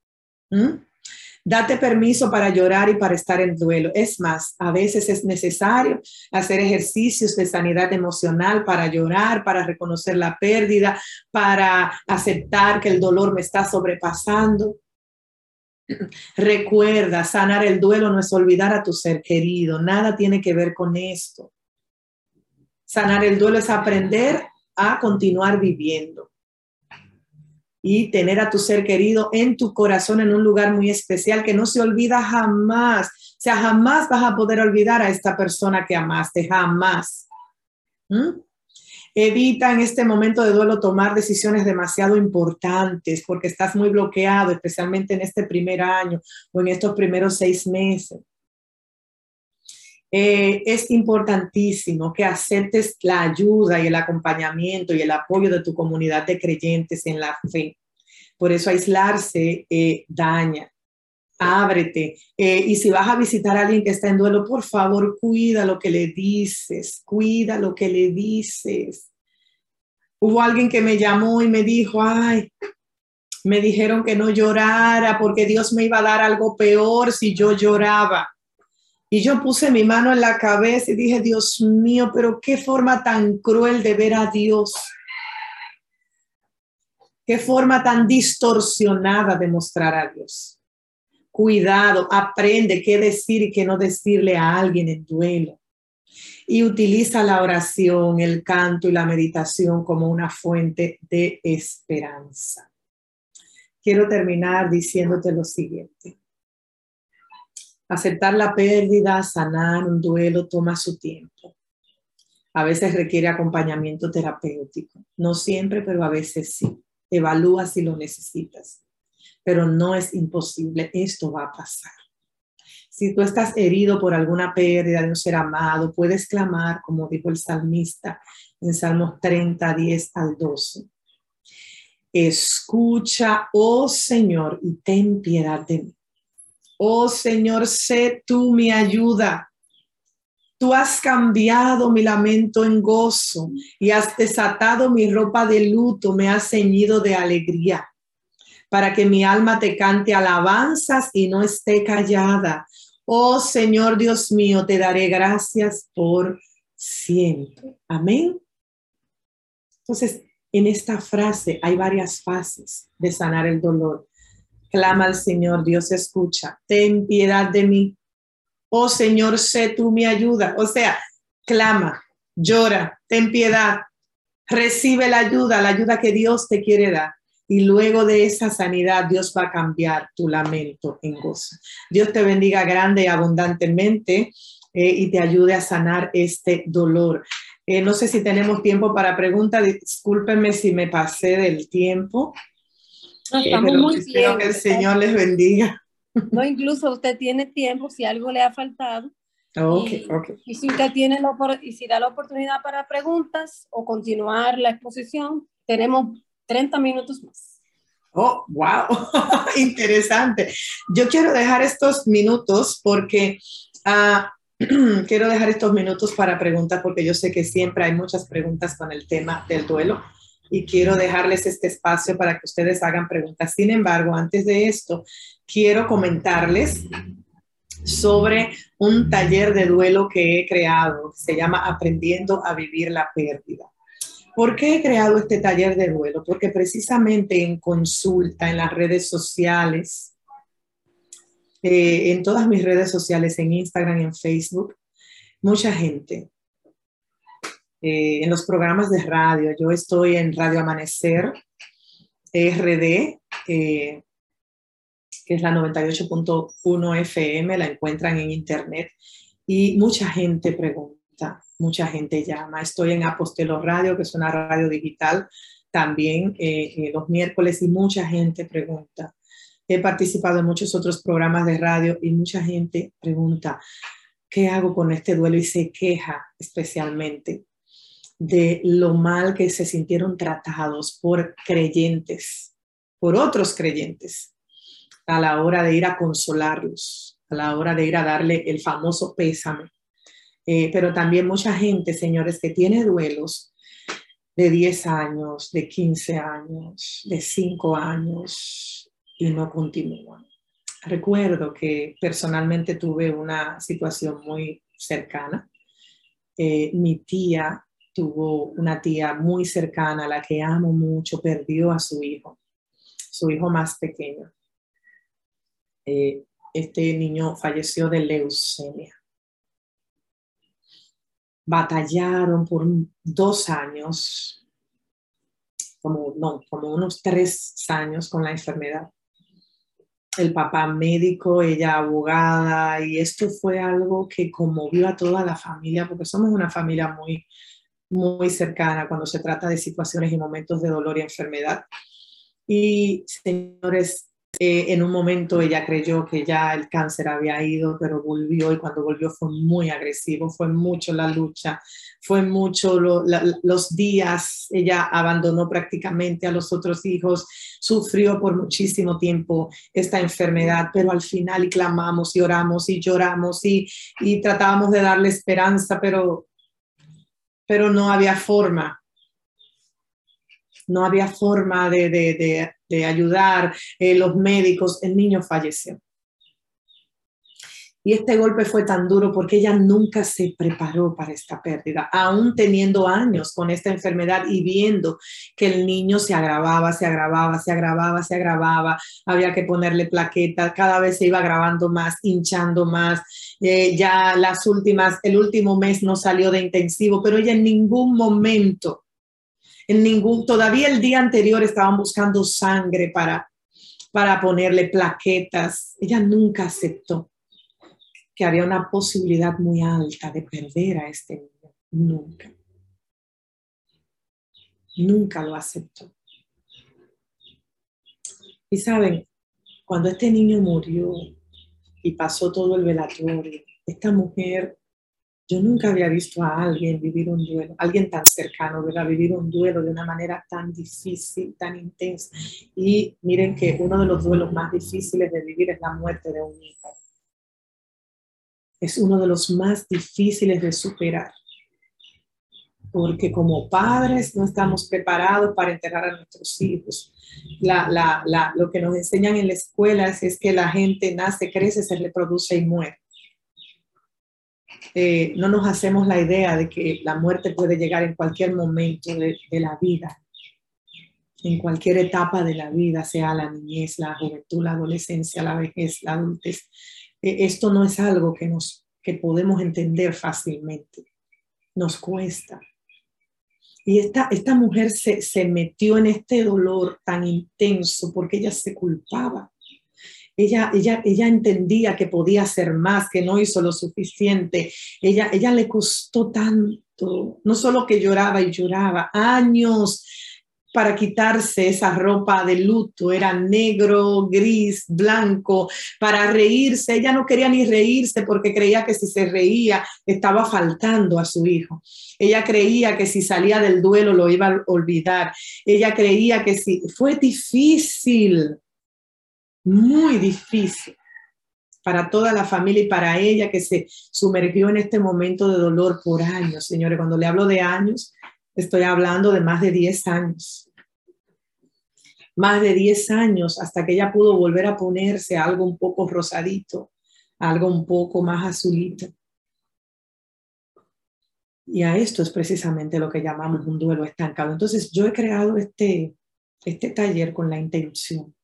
Date permiso para llorar y para estar en duelo. Es más, a veces es necesario hacer ejercicios de sanidad emocional para llorar, para reconocer la pérdida, para aceptar que el dolor me está sobrepasando. Recuerda, sanar el duelo no es olvidar a tu ser querido, nada tiene que ver con esto. Sanar el duelo es aprender a continuar viviendo y tener a tu ser querido en tu corazón en un lugar muy especial que no se olvida jamás. O sea, jamás vas a poder olvidar a esta persona que amaste, jamás. ¿Mm? Evita en este momento de duelo tomar decisiones demasiado importantes porque estás muy bloqueado, especialmente en este primer año o en estos primeros seis meses. Eh, es importantísimo que aceptes la ayuda y el acompañamiento y el apoyo de tu comunidad de creyentes en la fe. Por eso aislarse eh, daña. Ábrete. Eh, y si vas a visitar a alguien que está en duelo, por favor, cuida lo que le dices, cuida lo que le dices. Hubo alguien que me llamó y me dijo, ay, me dijeron que no llorara porque Dios me iba a dar algo peor si yo lloraba. Y yo puse mi mano en la cabeza y dije, Dios mío, pero qué forma tan cruel de ver a Dios. Qué forma tan distorsionada de mostrar a Dios. Cuidado, aprende qué decir y qué no decirle a alguien en duelo. Y utiliza la oración, el canto y la meditación como una fuente de esperanza. Quiero terminar diciéndote lo siguiente. Aceptar la pérdida, sanar un duelo toma su tiempo. A veces requiere acompañamiento terapéutico. No siempre, pero a veces sí. Evalúa si lo necesitas pero no es imposible, esto va a pasar. Si tú estás herido por alguna pérdida de un ser amado, puedes clamar, como dijo el salmista en Salmos 30, 10 al 12. Escucha, oh Señor, y ten piedad de mí. Oh Señor, sé tú mi ayuda. Tú has cambiado mi lamento en gozo y has desatado mi ropa de luto, me has ceñido de alegría para que mi alma te cante alabanzas y no esté callada. Oh Señor Dios mío, te daré gracias por siempre. Amén. Entonces, en esta frase hay varias fases de sanar el dolor. Clama al Señor, Dios escucha, ten piedad de mí. Oh Señor, sé tú mi ayuda. O sea, clama, llora, ten piedad, recibe la ayuda, la ayuda que Dios te quiere dar y luego de esa sanidad Dios va a cambiar tu lamento en gozo. Dios te bendiga grande y abundantemente eh, y te ayude a sanar este dolor. Eh, no sé si tenemos tiempo para preguntas, discúlpenme si me pasé del tiempo. No, estamos muy bien. que el Señor les bendiga. No, incluso usted tiene tiempo si algo le ha faltado. Okay, y, y si usted tiene la, y si da la oportunidad para preguntas o continuar la exposición, tenemos 30 minutos más. Oh, wow, interesante. Yo quiero dejar estos minutos porque uh, quiero dejar estos minutos para preguntas porque yo sé que siempre hay muchas preguntas con el tema del duelo y quiero dejarles este espacio para que ustedes hagan preguntas. Sin embargo, antes de esto, quiero comentarles sobre un taller de duelo que he creado, se llama Aprendiendo a Vivir la Pérdida. ¿Por qué he creado este taller de duelo? Porque precisamente en consulta, en las redes sociales, eh, en todas mis redes sociales, en Instagram en Facebook, mucha gente, eh, en los programas de radio, yo estoy en Radio Amanecer, RD, eh, que es la 98.1 FM, la encuentran en internet, y mucha gente pregunta, mucha gente llama. Estoy en Apostelo Radio, que es una radio digital, también eh, eh, los miércoles y mucha gente pregunta. He participado en muchos otros programas de radio y mucha gente pregunta, ¿qué hago con este duelo? Y se queja especialmente de lo mal que se sintieron tratados por creyentes, por otros creyentes, a la hora de ir a consolarlos, a la hora de ir a darle el famoso pésame eh, pero también mucha gente, señores, que tiene duelos de 10 años, de 15 años, de 5 años y no continúan. Recuerdo que personalmente tuve una situación muy cercana. Eh, mi tía tuvo una tía muy cercana, a la que amo mucho, perdió a su hijo, su hijo más pequeño. Eh, este niño falleció de leucemia batallaron por dos años, como, no, como unos tres años con la enfermedad. El papá médico, ella abogada, y esto fue algo que conmovió a toda la familia, porque somos una familia muy, muy cercana cuando se trata de situaciones y momentos de dolor y enfermedad. Y señores, eh, en un momento ella creyó que ya el cáncer había ido, pero volvió y cuando volvió fue muy agresivo, fue mucho la lucha, fue mucho los días, ella abandonó prácticamente a los otros hijos, sufrió por muchísimo tiempo esta enfermedad, pero al final y clamamos y oramos y lloramos y, y tratábamos de darle esperanza, pero, pero no había forma no había forma de, de ayudar, eh, los médicos, el niño falleció. Y este golpe fue tan duro porque ella nunca se preparó para esta pérdida, aún teniendo años con esta enfermedad y viendo que el niño se agravaba, se agravaba, se agravaba, se agravaba, había que ponerle plaquetas, cada vez se iba agravando más, hinchando más. Eh, ya las últimas, el último mes no salió de intensivo, pero ella en ningún momento, en ningún, todavía el día anterior estaban buscando sangre para, para ponerle plaquetas. Ella nunca aceptó que había una posibilidad muy alta de perder a este niño. Nunca. Nunca lo aceptó. Y saben, cuando este niño murió y pasó todo el velatorio, esta mujer, yo nunca había visto a alguien vivir un duelo, alguien tan cercano, ¿verdad? Vivir un duelo de una manera tan difícil, tan intensa. Y miren que uno de los duelos más difíciles de vivir es la muerte de un hijo es uno de los más difíciles de superar, porque como padres no estamos preparados para enterrar a nuestros hijos. lo que nos enseñan en la escuela es, que la gente nace, crece, se reproduce y muere. Eh, no nos hacemos la idea de que la muerte puede llegar en cualquier momento de, de la vida, en cualquier etapa de la vida, sea la niñez, la juventud, la adolescencia, la vejez, la adultez. E, esto no es algo que, nos, que podemos entender fácilmente, nos cuesta. Y esta, esta mujer se, se metió en este dolor tan intenso porque ella se culpaba. Ella, ella, ella, entendía que podía hacer más, que no hizo lo suficiente. Ella, ella le costó tanto, no solo que lloraba y lloraba, años para quitarse esa ropa de luto, era negro, gris, blanco, para reírse. Ella no quería ni reírse porque creía que si se reía estaba faltando a su hijo. Ella creía que si salía del duelo lo iba a olvidar. Ella creía que si fue difícil, muy difícil para toda la familia y para ella que se sumergió en este momento de dolor por años, señores. Cuando le hablo de años, estoy hablando de más de 10 años más de 10 años hasta que ella pudo volver a ponerse algo un poco rosadito, algo un poco más azulito. Y a esto es precisamente lo que llamamos un duelo estancado. Entonces yo he creado este, este taller con la intención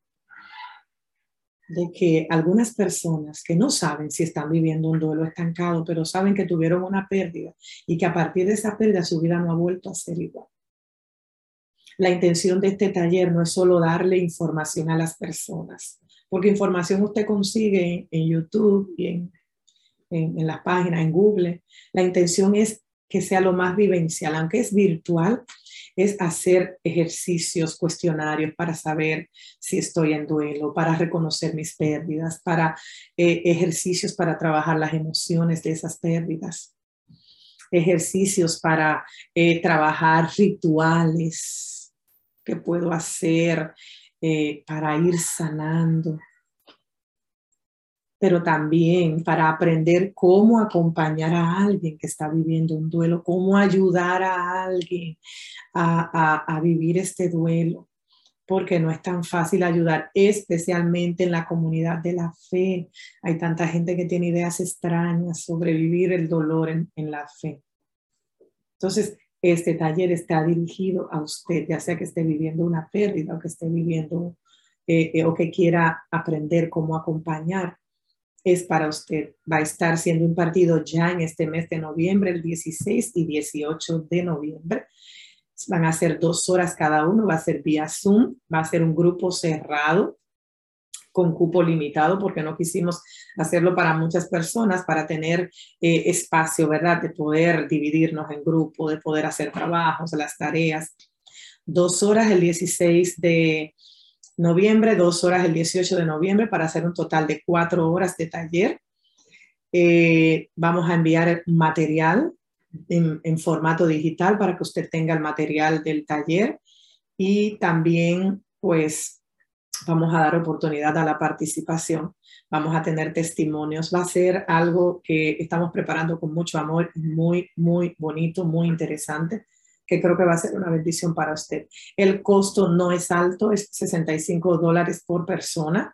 de que algunas personas que no saben si están viviendo un duelo estancado, pero saben que tuvieron una pérdida y que a partir de esa pérdida su vida no ha vuelto a ser igual. La intención de este taller no es solo darle información a las personas, porque información usted consigue en YouTube y en, en, las páginas, en Google. La intención es que sea lo más vivencial, aunque es virtual, es hacer ejercicios, cuestionarios para saber si estoy en duelo, para reconocer mis pérdidas, para eh, ejercicios para trabajar las emociones de esas pérdidas, ejercicios para eh, trabajar rituales, ¿Qué puedo hacer eh, para ir sanando? Pero también para aprender cómo acompañar a alguien que está viviendo un duelo, cómo ayudar a alguien a, a vivir este duelo porque no es tan fácil ayudar, especialmente en la comunidad de la fe. Hay tanta gente que tiene ideas extrañas sobre vivir el dolor en, en la fe. Entonces, este taller está dirigido a usted, ya sea que esté viviendo una pérdida o que esté viviendo eh, eh, o que quiera aprender cómo acompañar. Es para usted. Va a estar siendo impartido ya en este mes de noviembre, el 16 y 18 de noviembre. Van a ser dos horas cada uno, va a ser vía Zoom, va a ser un grupo cerrado con cupo limitado porque no quisimos hacerlo para muchas personas, para tener eh, espacio, ¿verdad? De poder dividirnos en grupo, de poder hacer trabajos, las tareas. Dos horas el 16 de noviembre, dos horas el 18 de noviembre para hacer un total de cuatro horas de taller. Eh, vamos a enviar material en, en, formato digital para que usted tenga el material del taller y también pues vamos a dar oportunidad a la participación, vamos a tener testimonios, va a ser algo que estamos preparando con mucho amor, muy, muy bonito, muy interesante, que creo que va a ser una bendición para usted. El costo no es alto, es 65 dólares por persona.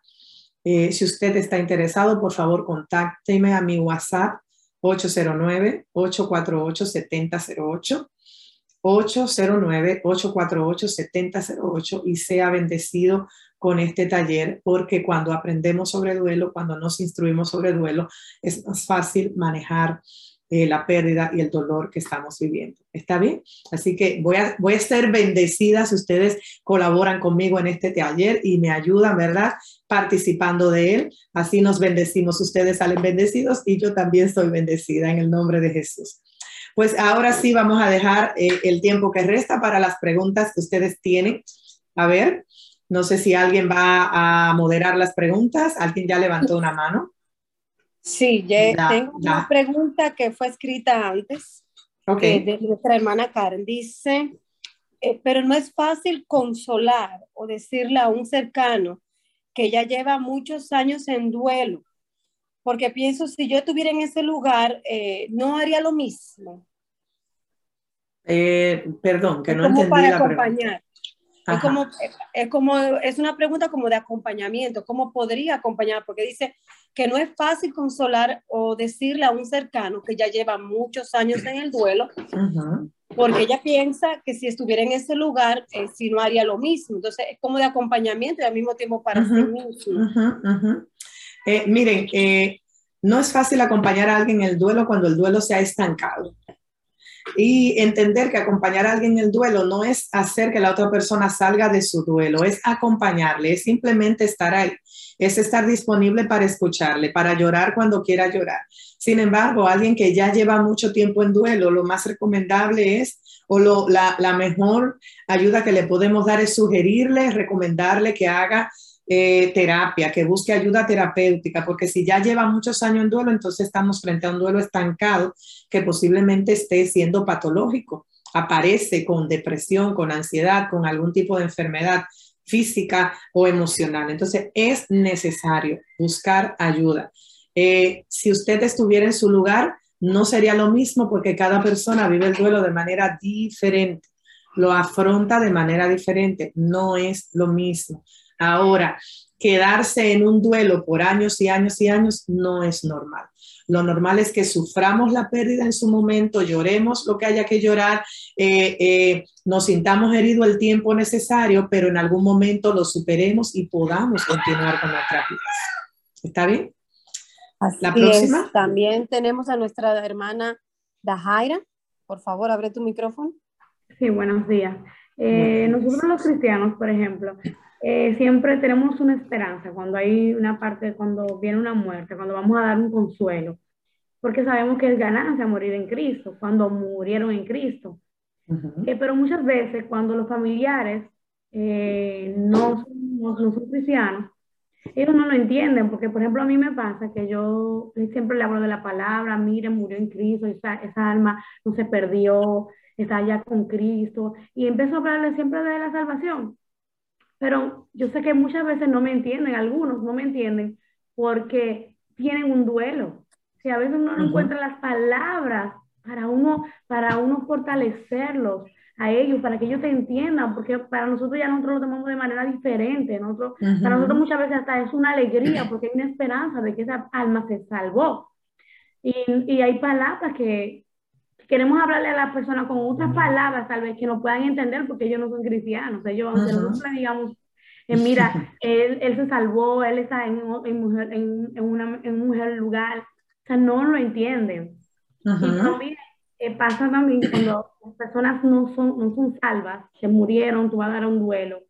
Eh, si usted está interesado, por favor, contácteme a mi WhatsApp 809-848-7008. 809-848-7008 y sea bendecido con este taller porque cuando aprendemos sobre duelo, cuando nos instruimos sobre duelo, es más fácil manejar eh, la pérdida y el dolor que estamos viviendo. ¿Está bien? Así que voy a, voy a ser bendecida si ustedes colaboran conmigo en este taller y me ayudan, ¿verdad? Participando de él. Así nos bendecimos. Ustedes salen bendecidos y yo también soy bendecida en el nombre de Jesús. Pues ahora sí vamos a dejar eh, el tiempo que resta para las preguntas que ustedes tienen. A ver, no sé si alguien va a moderar las preguntas. ¿Alguien ya levantó una mano? Sí, ya, tengo una pregunta que fue escrita antes okay. de, nuestra hermana Karen. Dice, eh, pero no es fácil consolar o decirle a un cercano que ya lleva muchos años en duelo, porque pienso si yo estuviera en ese lugar, eh, no haría lo mismo. Eh, perdón, que no entendí para acompañar. Es como, es como, es una pregunta como de acompañamiento, ¿cómo podría acompañar? Porque dice que no es fácil consolar o decirle a un cercano que ya lleva muchos años en el duelo, porque ella piensa que si estuviera en ese lugar, eh, si no haría lo mismo. Entonces, es como de acompañamiento y al mismo tiempo para sí mismo. Eh, miren, eh, no es fácil acompañar a alguien en el duelo cuando el duelo se ha estancado. Y entender que acompañar a alguien en el duelo no es hacer que la otra persona salga de su duelo, es acompañarle, es simplemente estar ahí, es estar disponible para escucharle, para llorar cuando quiera llorar. Sin embargo, alguien que ya lleva mucho tiempo en duelo, lo más recomendable es, o la, la mejor ayuda que le podemos dar es sugerirle, recomendarle que haga eh, terapia, que busque ayuda terapéutica, porque si ya lleva muchos años en duelo, entonces estamos frente a un duelo estancado que posiblemente esté siendo patológico. Aparece con depresión, con ansiedad, con algún tipo de enfermedad física o emocional. Entonces es necesario buscar ayuda. Eh, si usted estuviera en su lugar, no sería lo mismo porque cada persona vive el duelo de manera diferente, lo afronta de manera diferente, no es lo mismo. Ahora, quedarse en un duelo por años y años y años no es normal. Lo normal es que suframos la pérdida en su momento, lloremos lo que haya que llorar, eh, eh, nos sintamos heridos el tiempo necesario, pero en algún momento lo superemos y podamos continuar con nuestras vidas. ¿Está bien? la próxima. También tenemos a nuestra hermana Dajaira. Por favor, abre tu micrófono. Sí, buenos días. Eh, nosotros los cristianos, por ejemplo, eh, siempre tenemos una esperanza cuando hay una parte, cuando viene una muerte, cuando vamos a dar un consuelo, porque sabemos que es ganancia morir en Cristo, cuando murieron en Cristo. Eh, pero muchas veces cuando los familiares eh, no, son, no, son cristianos, ellos no lo entienden, porque por ejemplo a mí me pasa que yo siempre le hablo de la palabra, miren, murió en Cristo, esa, esa alma no se perdió, está allá con Cristo, y empiezo a hablarle siempre de la salvación. Pero yo sé que muchas veces no me entienden, algunos no me entienden porque tienen un duelo. Si a veces uno no encuentra las palabras para uno, para uno fortalecerlos a ellos, para que ellos te entiendan, porque para nosotros ya nosotros lo tomamos de manera diferente. Nosotros, Para nosotros muchas veces hasta es una alegría porque hay una esperanza de que esa alma se salvó. Y, y hay palabras que, queremos hablarle a las personas con otras palabras, tal vez que nos puedan entender, porque ellos no son cristianos. Ellos, aunque nosotros le digamos, eh, mira, él, él, se salvó, él está en, en, mujer, en, en, una, en un mujer lugar, o sea, no lo entienden. Y también eh, pasa también cuando las personas no son, no son salvas, se murieron, tú vas a dar un duelo,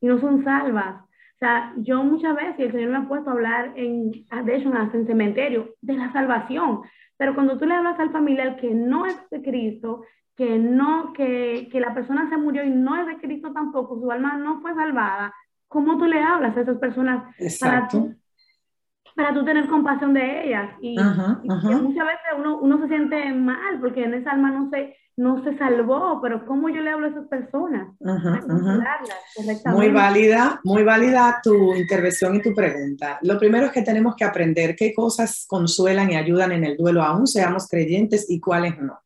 y no son salvas. O sea, yo muchas veces, el Señor me ha puesto a hablar, en, de hecho, en el cementerio, de la salvación. Pero cuando tú le hablas al familiar que no es de Cristo, que no, que, que la persona se murió y no es de Cristo tampoco, su alma no fue salvada, ¿cómo tú le hablas a esas personas para tú, para tú tener compasión de ellas? Y, muchas veces uno, uno, se siente mal porque en esa alma no se, no se salvó, pero ¿cómo yo le hablo a esas personas? muy válida, muy válida tu intervención y tu pregunta. Lo primero es que tenemos que aprender qué cosas consuelan y ayudan en el duelo, aún seamos creyentes y cuáles no.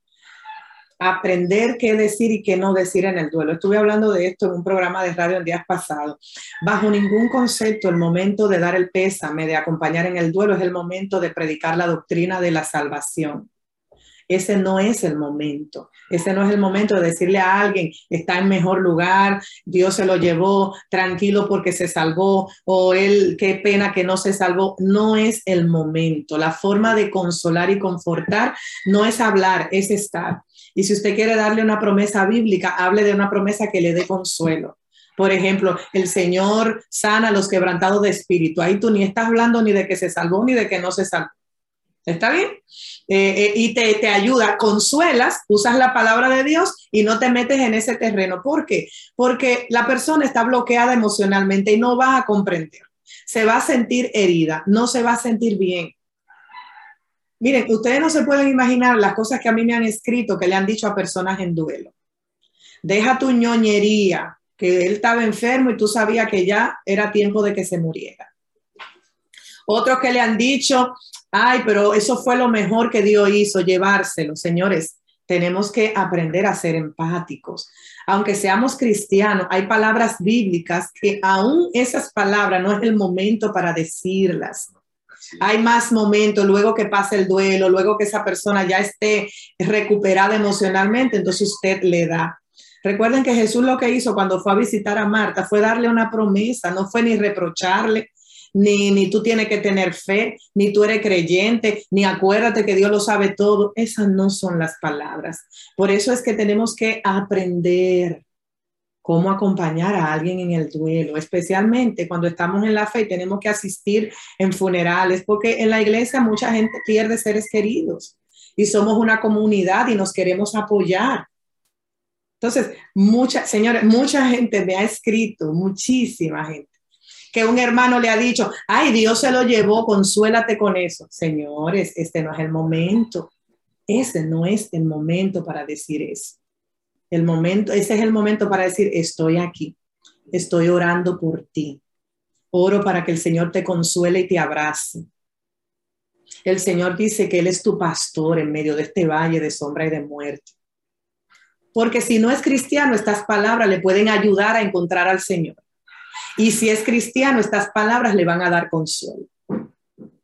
Aprender qué decir y qué no decir en el duelo. Estuve hablando de esto en un programa de radio el día pasado. Bajo ningún concepto el momento de dar el pésame, de acompañar en el duelo, es el momento de predicar la doctrina de la salvación. Ese no es el momento. Ese no es el momento de decirle a alguien, está en mejor lugar, Dios se lo llevó, tranquilo porque se salvó, o él, qué pena que no se salvó. No es el momento. La forma de consolar y confortar no es hablar, es estar. Y si usted quiere darle una promesa bíblica, hable de una promesa que le dé consuelo. Por ejemplo, el Señor sana a los quebrantados de espíritu. Ahí tú ni estás hablando ni de que se salvó ni de que no se salvó. ¿Está bien? Eh, eh, y te, te, ayuda, consuelas, usas la palabra de Dios y no te metes en ese terreno. ¿Por qué? Porque la persona está bloqueada emocionalmente y no va a comprender. Se va a sentir herida, no se va a sentir bien. Miren, ustedes no se pueden imaginar las cosas que a mí me han escrito, que le han dicho a personas en duelo. Deja tu ñoñería, que él estaba enfermo y tú sabías que ya era tiempo de que se muriera. Otros que le han dicho, ay, pero eso fue lo mejor que Dios hizo, llevárselo. Señores, tenemos que aprender a ser empáticos. Aunque seamos cristianos, hay palabras bíblicas que aún esas palabras no es el momento para decirlas. Hay más momentos, luego que pase el duelo, luego que esa persona ya esté recuperada emocionalmente, entonces usted le da. Recuerden que Jesús lo que hizo cuando fue a visitar a Marta fue darle una promesa, no fue ni reprocharle, ni, ni tú tienes que tener fe, ni tú eres creyente, ni acuérdate que Dios lo sabe todo. Esas no son las palabras. Por eso es que tenemos que aprender cómo acompañar a alguien en el duelo, especialmente cuando estamos en la fe y tenemos que asistir en funerales, porque en la iglesia mucha gente pierde seres queridos y somos una comunidad y nos queremos apoyar. Entonces, mucha, señores, mucha gente me ha escrito, muchísima gente, que un hermano le ha dicho, ay, Dios se lo llevó, consuélate con eso. Señores, este no es el momento. Ese no es el momento para decir eso. El momento, ese es el momento para decir, estoy aquí, estoy orando por ti. Oro para que el Señor te consuele y te abrace. El Señor dice que Él es tu pastor en medio de este valle de sombra y de muerte. Porque si no es cristiano, estas palabras le pueden ayudar a encontrar al Señor. Y si es cristiano, estas palabras le van a dar consuelo.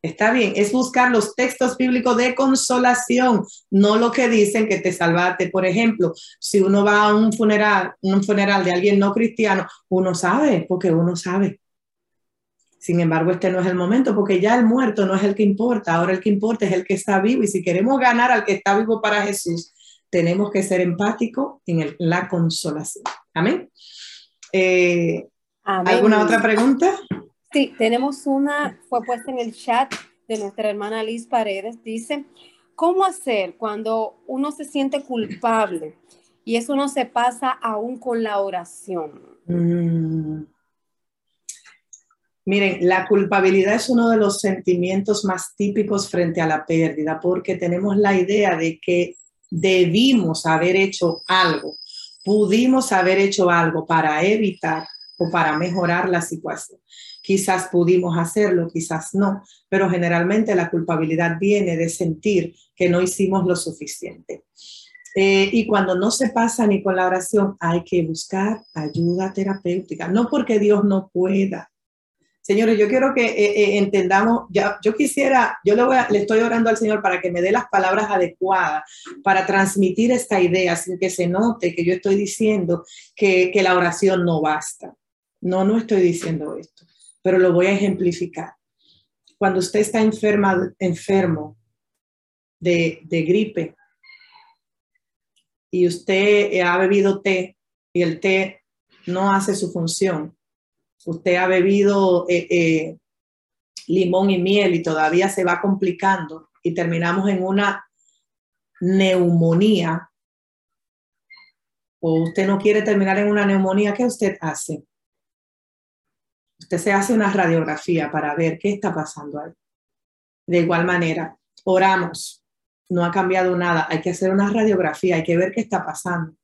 Está bien, es buscar los textos bíblicos de consolación, no lo que dicen que te salvaste. Por ejemplo, si uno va a un funeral, un funeral de alguien no cristiano, uno sabe, porque uno sabe. Sin embargo, este no es el momento, porque ya el muerto no es el que importa, ahora el que importa es el que está vivo. Y si queremos ganar al que está vivo para Jesús, tenemos que ser empáticos en la consolación. Amén. Eh, Amén. ¿Alguna otra pregunta? Sí, tenemos una, fue puesta en el chat de nuestra hermana Liz Paredes. Dice, ¿cómo hacer cuando uno se siente culpable y eso no se pasa aún con la oración? Mm. Miren, la culpabilidad es uno de los sentimientos más típicos frente a la pérdida porque tenemos la idea de que debimos haber hecho algo, pudimos haber hecho algo para evitar o para mejorar la situación. Quizás pudimos hacerlo, quizás no, pero generalmente la culpabilidad viene de sentir que no hicimos lo suficiente. Eh, y cuando no se pasa ni con la oración, hay que buscar ayuda terapéutica, no porque Dios no pueda. Señores, yo quiero que eh, eh, entendamos, ya, yo quisiera, yo le, voy le estoy orando al Señor para que me dé las palabras adecuadas para transmitir esta idea sin que se note que yo estoy diciendo que, que la oración no basta. No, no estoy diciendo esto pero lo voy a ejemplificar. Cuando usted está enferma, enfermo de, gripe y usted ha bebido té y el té no hace su función, usted ha bebido eh, eh, limón y miel y todavía se va complicando y terminamos en una neumonía, o usted no quiere terminar en una neumonía, ¿qué usted hace? Usted se hace una radiografía para ver qué está pasando ahí. De igual manera, oramos, no ha cambiado nada, hay que hacer una radiografía, hay que ver qué está pasando.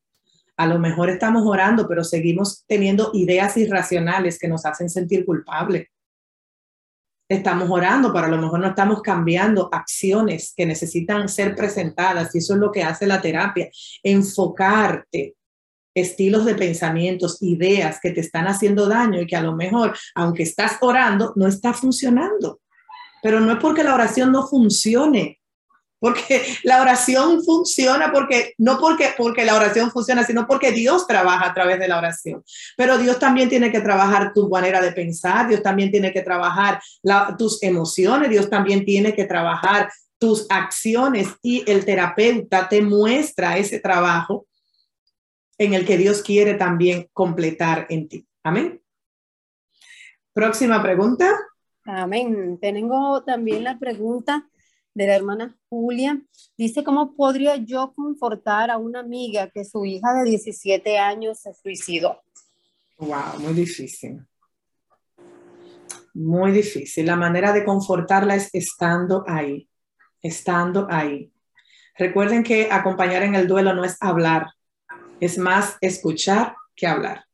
A lo mejor estamos orando, pero seguimos teniendo ideas irracionales que nos hacen sentir culpables. estamos orando, pero a lo mejor no estamos cambiando acciones que necesitan ser presentadas. Y eso es lo que hace la terapia, enfocarte estilos de pensamientos, ideas que te están haciendo daño y que a lo mejor, aunque estás orando, no está funcionando. Pero no es porque la oración no funcione, porque la oración funciona porque no porque porque la oración funciona, sino porque Dios trabaja a través de la oración. Pero Dios también tiene que trabajar tu manera de pensar, Dios también tiene que trabajar tus emociones, Dios también tiene que trabajar tus acciones y el terapeuta te muestra ese trabajo en el que Dios quiere también completar en ti. Amén. Próxima pregunta. Amén. Tengo también la pregunta de la hermana Julia. Dice, ¿cómo podría yo confortar a una amiga que su hija de 17 años se suicidó? Wow, muy difícil. Muy difícil. La manera de confortarla es estando ahí, estando ahí. Recuerden que acompañar en el duelo no es hablar, es más escuchar que hablar.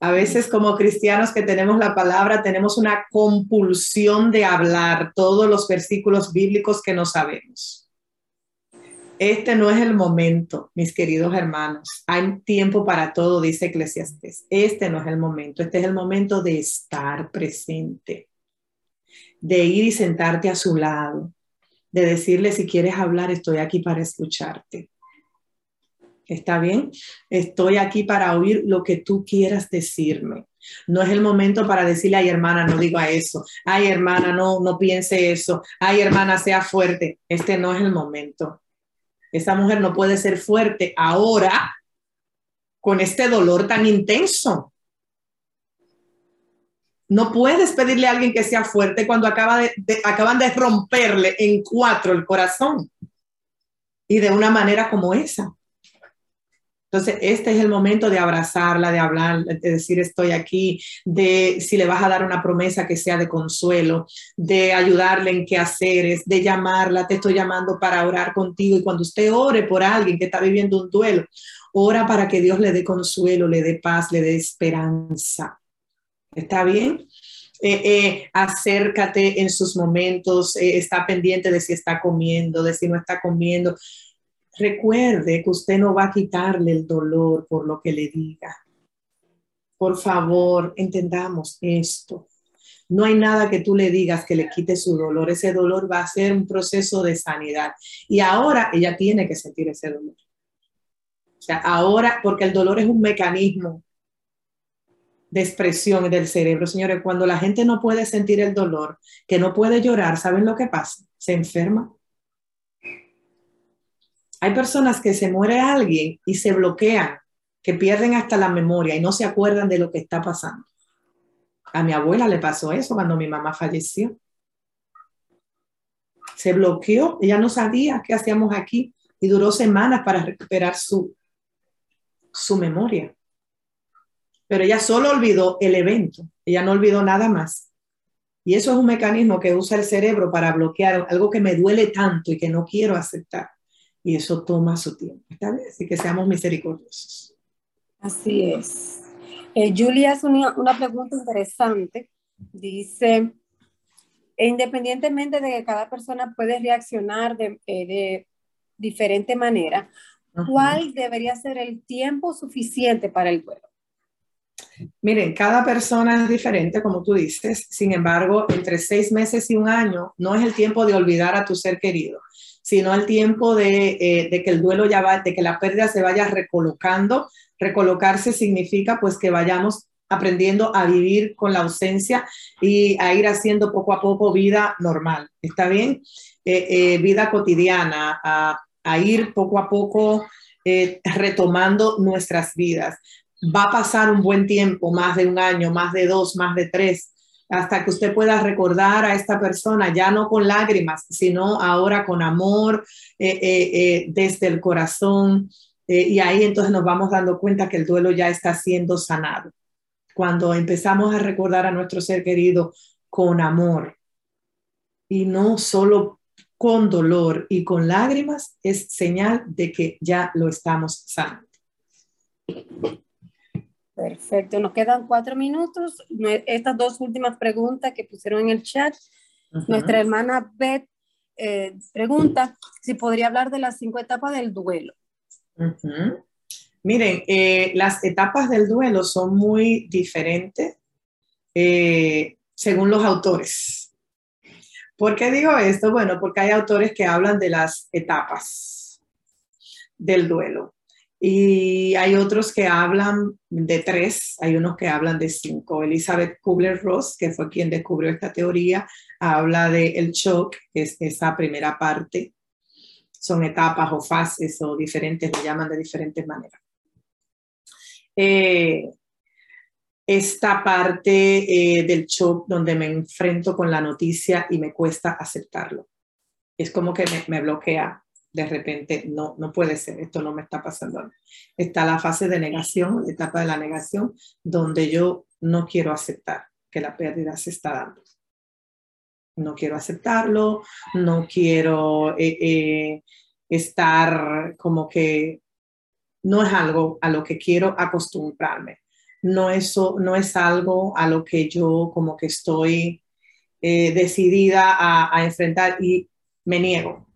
A veces como cristianos que tenemos la palabra, tenemos una compulsión de hablar todos los versículos bíblicos que no sabemos. Este no es el momento, mis queridos hermanos. Hay tiempo para todo, dice Eclesiastes. Este no es el momento. Este es el momento de estar presente, de ir y sentarte a su lado, de decirle si quieres hablar, estoy aquí para escucharte ¿Está bien? Estoy aquí para oír lo que tú quieras decirme. No es el momento para decirle, ay hermana, no diga eso. Ay hermana, no, no piense eso. Ay hermana, sea fuerte. Este no es el momento. Esa mujer no puede ser fuerte ahora con este dolor tan intenso. No puedes pedirle a alguien que sea fuerte cuando acaba de, acaban de romperle en cuatro el corazón. Y de una manera como esa. Entonces, este es el momento de abrazarla, de hablar, de decir estoy aquí, de si le vas a dar una promesa que sea de consuelo, de ayudarle en qué hacer, de llamarla, te estoy llamando para orar contigo. Y cuando usted ore por alguien que está viviendo un duelo, ora para que Dios le dé consuelo, le dé paz, le dé esperanza. ¿Está bien? Eh, eh, acércate en sus momentos, eh, está pendiente de si está comiendo, de si no está comiendo Recuerde que usted no va a quitarle el dolor por lo que le diga. Por favor, entendamos esto. No hay nada que tú le digas que le quite su dolor. Ese dolor va a ser un proceso de sanidad. Y ahora ella tiene que sentir ese dolor. O sea, ahora, porque el dolor es un mecanismo de expresión del cerebro. Señores, cuando la gente no puede sentir el dolor, que no puede llorar, ¿saben lo que pasa? Se enferma. Hay personas que se muere alguien y se bloquean, que pierden hasta la memoria y no se acuerdan de lo que está pasando. A mi abuela le pasó eso cuando mi mamá falleció. Se bloqueó, ella no sabía qué hacíamos aquí y duró semanas para recuperar su, su memoria. Pero ella solo olvidó el evento, ella no olvidó nada más. Y eso es un mecanismo que usa el cerebro para bloquear algo que me duele tanto y que no quiero aceptar y eso toma su tiempo. ¿Está bien? Así que seamos misericordiosos. Así es. Eh, Julia es una, una, pregunta interesante. Dice, independientemente de que cada persona puede reaccionar de, eh, de diferente manera, ¿cuál debería ser el tiempo suficiente para el duelo? Miren, cada persona es diferente, como tú dices. Sin embargo, entre seis meses y un año no es el tiempo de olvidar a tu ser querido sino al tiempo eh, de, que el duelo ya va, de que la pérdida se vaya recolocando. Recolocarse significa pues que vayamos aprendiendo a vivir con la ausencia y a ir haciendo poco a poco vida normal. ¿Está bien? Eh, eh, vida cotidiana, a, a, ir poco a poco retomando nuestras vidas. Va a pasar un buen tiempo, más de un año, más de dos, más de tres, hasta que usted pueda recordar a esta persona, ya no con lágrimas, sino ahora con amor eh, eh, eh, desde el corazón. y ahí entonces nos vamos dando cuenta que el duelo ya está siendo sanado. Cuando empezamos a recordar a nuestro ser querido con amor y no solo con dolor y con lágrimas, es señal de que ya lo estamos sanando. Perfecto, nos quedan cuatro minutos. Estas dos últimas preguntas que pusieron en el chat. Nuestra hermana Beth eh, pregunta si podría hablar de las cinco etapas del duelo. Miren, eh, las etapas del duelo son muy diferentes eh, según los autores. ¿Por qué digo esto? Bueno, porque hay autores que hablan de las etapas del duelo. Y hay otros que hablan de tres, hay unos que hablan de cinco. Elizabeth Kubler-Ross, que fue quien descubrió esta teoría, habla de el shock, que es esa primera parte. Son etapas o fases o diferentes, le llaman de diferentes maneras. Eh, esta parte eh, del shock donde me enfrento con la noticia y me cuesta aceptarlo. Es como que me bloquea de repente, no, no puede ser, esto no me está pasando. Está la fase de negación, la etapa de la negación, donde yo no quiero aceptar que la pérdida se está dando. No quiero aceptarlo, no quiero eh, eh, estar como que no es algo a lo que quiero acostumbrarme. No, eso, no es algo a lo que yo como que estoy eh, decidida a enfrentar y me niego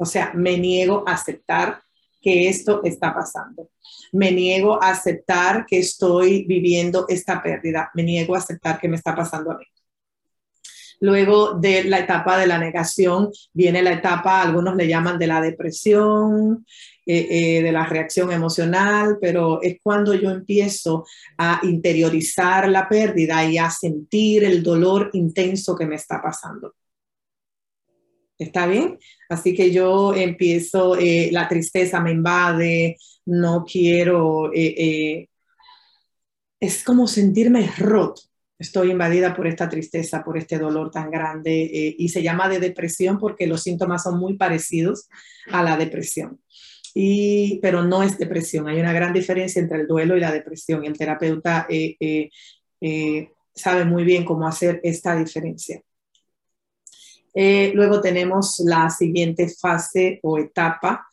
o sea, me niego a aceptar que esto está pasando. Me niego a aceptar que estoy viviendo esta pérdida. Me niego a aceptar que me está pasando a mí. Luego de la etapa de la negación viene la etapa, algunos le llaman de la depresión, eh, eh, de la reacción emocional, pero es cuando yo empiezo a interiorizar la pérdida y a sentir el dolor intenso que me está pasando. ¿Está bien? Así que yo empiezo, eh, la tristeza me invade, no quiero, eh, eh, es como sentirme roto. Estoy invadida por esta tristeza, por este dolor tan grande y se llama de depresión porque los síntomas son muy parecidos a la depresión. Y, pero no es depresión, hay una gran diferencia entre el duelo y la depresión y el terapeuta sabe muy bien cómo hacer esta diferencia. Eh, luego tenemos la siguiente fase o etapa,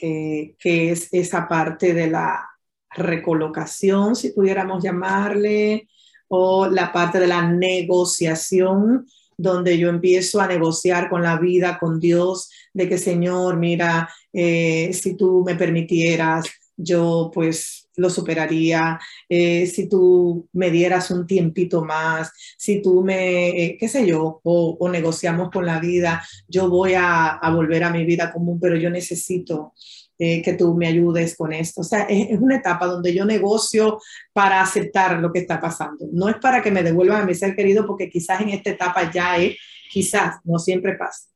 eh, que es esa parte de la recolocación, si pudiéramos llamarle, o la parte de la negociación, donde yo empiezo a negociar con la vida, con Dios, de que Señor, mira, eh, si tú me permitieras, yo pues lo superaría, eh, si tú me dieras un tiempito más, si tú me, eh, qué sé yo, o, negociamos con la vida, yo voy a, volver a mi vida común, pero yo necesito eh, que tú me ayudes con esto. O sea, es, una etapa donde yo negocio para aceptar lo que está pasando. No es para que me devuelvan a mi ser querido, porque quizás en esta etapa ya es, quizás, no siempre pasa.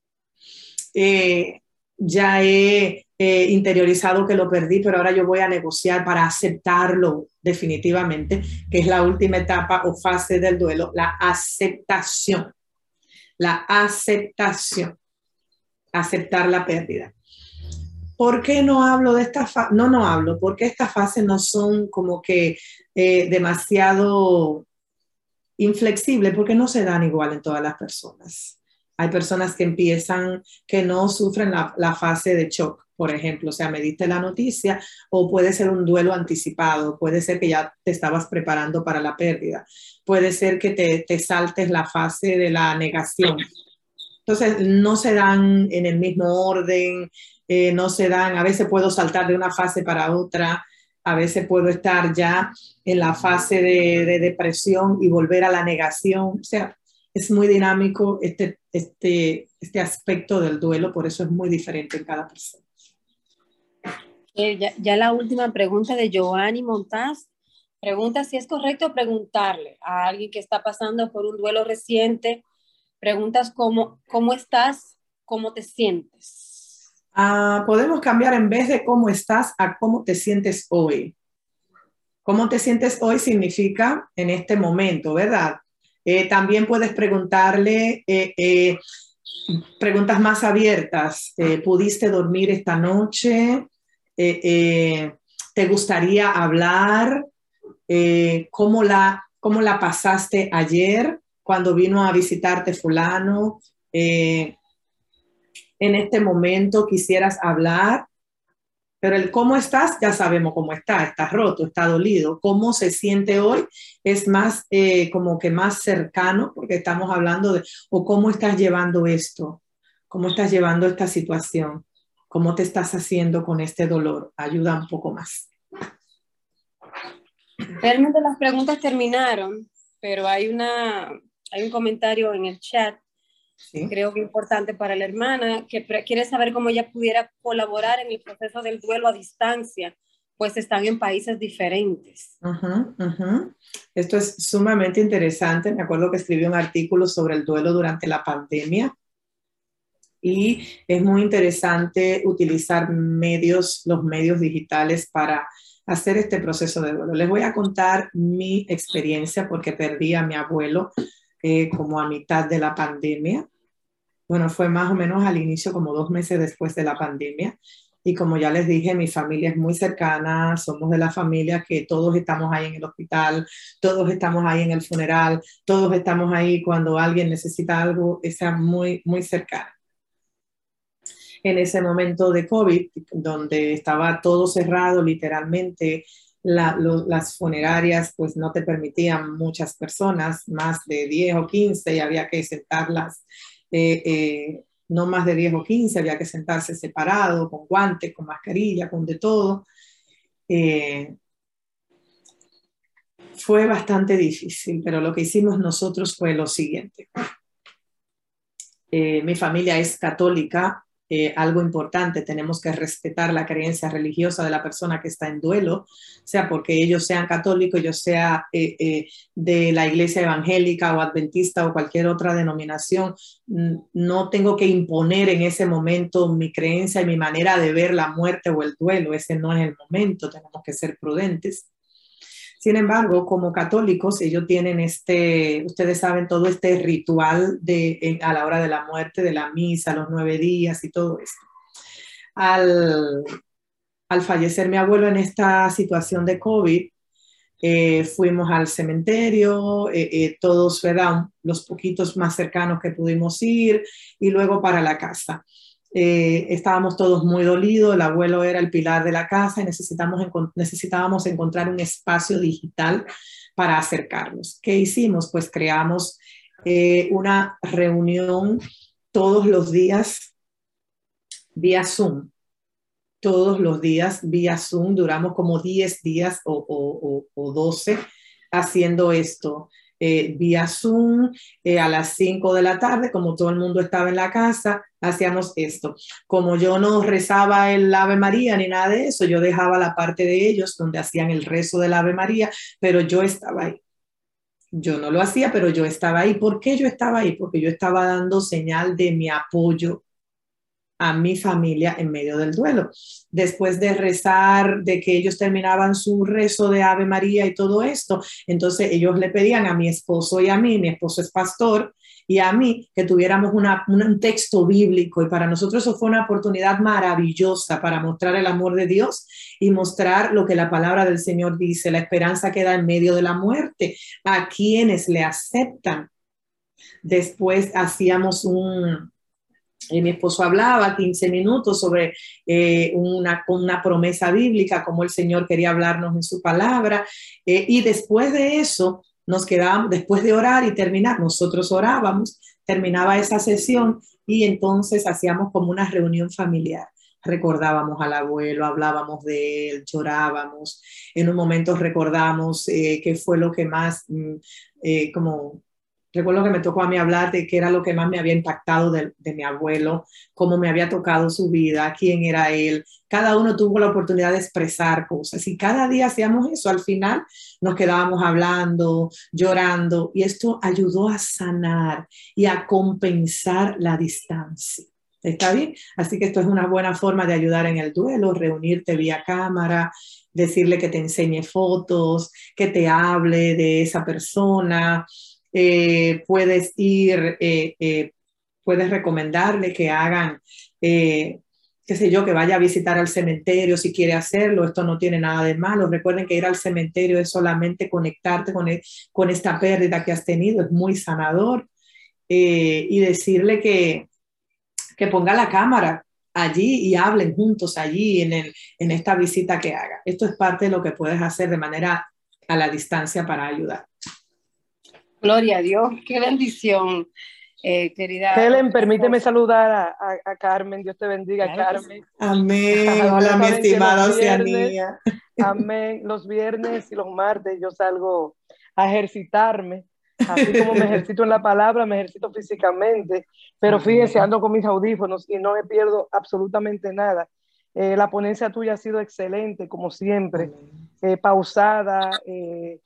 Ya he interiorizado que lo perdí, pero ahora yo voy a negociar para aceptarlo definitivamente, que es la última etapa o fase del duelo, la aceptación. La aceptación. Aceptar la pérdida. ¿Por qué no hablo de esta fase? No, no hablo, porque estas fases no son como que eh, demasiado inflexibles, porque no se dan igual en todas las personas. Hay personas que empiezan, que no sufren la, fase de shock, por ejemplo, o sea, me diste la noticia o puede ser un duelo anticipado, puede ser que ya te estabas preparando para la pérdida, puede ser que te, te saltes la fase de la negación. Entonces, no se dan en el mismo orden, eh, no se dan, a veces puedo saltar de una fase para otra, a veces puedo estar ya en la fase de, de depresión y volver a la negación, o sea, es muy dinámico este, este, este aspecto del duelo, por eso es muy diferente en cada persona. Eh, ya, la última pregunta de Giovanni Montaz. Pregunta si es correcto preguntarle a alguien que está pasando por un duelo reciente. Preguntas como, ¿cómo estás? ¿Cómo te sientes? Ah, podemos cambiar en vez de cómo estás a cómo te sientes hoy. ¿Cómo te sientes hoy significa en este momento, verdad? Eh, también puedes preguntarle eh, preguntas más abiertas. ¿Pudiste dormir esta noche? Eh, eh, te gustaría hablar, eh, cómo, la, cómo la pasaste ayer cuando vino a visitarte fulano. en este momento quisieras hablar Pero el cómo estás, ya sabemos cómo está, está roto, está dolido. Cómo se siente hoy es más eh, como que más cercano, porque estamos hablando de, o cómo estás llevando esto, cómo estás llevando esta situación, cómo te estás haciendo con este dolor. Ayuda un poco más. Realmente las preguntas terminaron, pero hay, una, hay un comentario en el chat creo que importante para la hermana, que quiere saber cómo ella pudiera colaborar en el proceso del duelo a distancia, pues están en países diferentes. Esto es sumamente interesante. Me acuerdo que escribí un artículo sobre el duelo durante la pandemia y es muy interesante utilizar medios, los medios digitales para hacer este proceso de duelo. Les voy a contar mi experiencia porque perdí a mi abuelo eh, como a mitad de la pandemia. Bueno, fue más o menos al inicio, como dos meses después de la pandemia. Y como ya les dije, mi familia es muy cercana, somos de la familia que todos estamos ahí en el hospital, todos estamos ahí en el funeral, todos estamos ahí cuando alguien necesita algo, sea muy, muy cercana. En ese momento de COVID, donde estaba todo cerrado literalmente, las funerarias pues no te permitían muchas personas, más de 10 o 15 y había que sentarlas eh, eh, no más de 10 o 15, había que sentarse separado, con guantes, con mascarilla, con de todo. Eh, fue bastante difícil, pero lo que hicimos nosotros fue lo siguiente. mi familia es católica eh, algo importante, tenemos que respetar la creencia religiosa de la persona que está en duelo, sea porque ellos sean católicos, yo sea eh, eh, de la iglesia evangélica o adventista o cualquier otra denominación, no tengo que imponer en ese momento mi creencia y mi manera de ver la muerte o el duelo, ese no es el momento, tenemos que ser prudentes. Sin embargo, como católicos, ellos tienen este, ustedes saben, todo este ritual de, a la hora de la muerte, de la misa, los nueve días y todo esto. Al, fallecer mi abuelo en esta situación de COVID, eh, fuimos al cementerio, eh, eh, todos. Los poquitos más cercanos que pudimos ir y luego para la casa. Eh, estábamos todos muy dolidos, el abuelo era el pilar de la casa y necesitábamos encontrar un espacio digital para acercarnos. ¿Qué hicimos? Pues creamos eh, una reunión todos los días vía Zoom. Todos los días vía Zoom, duramos como 10 días o, o, o 12 haciendo esto. Eh, vía Zoom eh, a las 5 de la tarde, como todo el mundo estaba en la casa, hacíamos esto. Como yo no rezaba el Ave María ni nada de eso, yo dejaba la parte de ellos donde hacían el rezo del Ave María, pero yo estaba ahí. Yo no lo hacía, pero yo estaba ahí. ¿Por qué yo estaba ahí? Porque yo estaba dando señal de mi apoyo a mi familia en medio del duelo. Después de rezar, de que ellos terminaban su rezo de Ave María y todo esto, entonces ellos le pedían a mi esposo y a mí, mi esposo es pastor, y a mí que tuviéramos un texto bíblico y para nosotros eso fue una oportunidad maravillosa para mostrar el amor de Dios y mostrar lo que la palabra del Señor dice, la esperanza que da en medio de la muerte a quienes le aceptan. Después hacíamos un, mi esposo hablaba 15 minutos sobre eh, una, una, promesa bíblica, como el Señor quería hablarnos en su palabra. Eh, y después de eso, nos quedábamos, después de orar y terminar, nosotros orábamos, terminaba esa sesión y entonces hacíamos como una reunión familiar. Recordábamos al abuelo, hablábamos de él, llorábamos. En un momento recordamos eh, qué fue lo que más, mm, como Recuerdo que me tocó a mí hablar de qué era lo que más me había impactado de, mi abuelo, cómo me había tocado su vida, quién era él. Cada uno tuvo la oportunidad de expresar cosas y cada día hacíamos eso. Al final nos quedábamos hablando, llorando y esto ayudó a sanar y a compensar la distancia. ¿Está bien? Así que esto es una buena forma de ayudar en el duelo, reunirte vía cámara, decirle que te enseñe fotos, que te hable de esa persona, eh, puedes ir, eh, eh, puedes recomendarle que hagan, qué sé yo, que vaya a visitar al cementerio si quiere hacerlo, esto no tiene nada de malo. Recuerden que ir al cementerio es solamente conectarte con, e, con esta pérdida que has tenido, es muy sanador. y decirle que, que ponga la cámara, allí y hablen juntos allí en, el, en esta visita que haga. Esto es parte de lo que puedes hacer de manera a la distancia para ayudar. Gloria a Dios, qué bendición, eh, querida. Helen, permíteme saludar a, Carmen, Dios te bendiga, Carmen. Amén, hola mi estimada Oceanía. Amén, los viernes y los martes yo salgo a ejercitarme Así como me ejercito en la palabra, me ejercito físicamente, pero fíjense, ando con mis audífonos y no me pierdo absolutamente nada. Eh, la ponencia tuya ha sido excelente, como siempre, eh, pausada eh,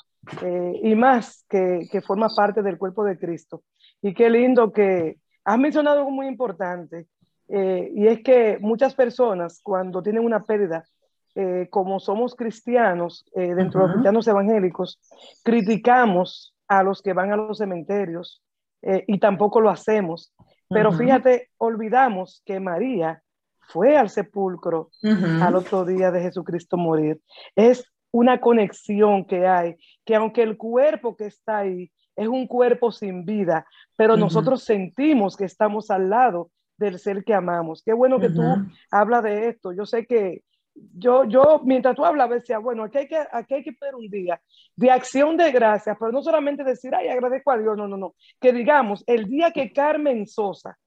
y más que, que, forma parte del cuerpo de Cristo. Y qué lindo que has mencionado algo muy importante, y es que muchas personas cuando tienen una pérdida, como somos cristianos, dentro de los cristianos evangélicos, criticamos a los que van a los cementerios eh, y tampoco lo hacemos. Pero fíjate, olvidamos que María fue al sepulcro al otro día de Jesucristo morir. Es una conexión que hay, que aunque el cuerpo que está ahí es un cuerpo sin vida, pero nosotros sentimos que estamos al lado del ser que amamos. Qué bueno que tú hablas de esto. Yo sé que yo, yo, mientras tú hablabas, decía, bueno, aquí hay, que, aquí hay que pedir un día de acción de gracias, pero no solamente decir, ay, agradezco a Dios, no, no, no. Que digamos, el día que Carmen Sosa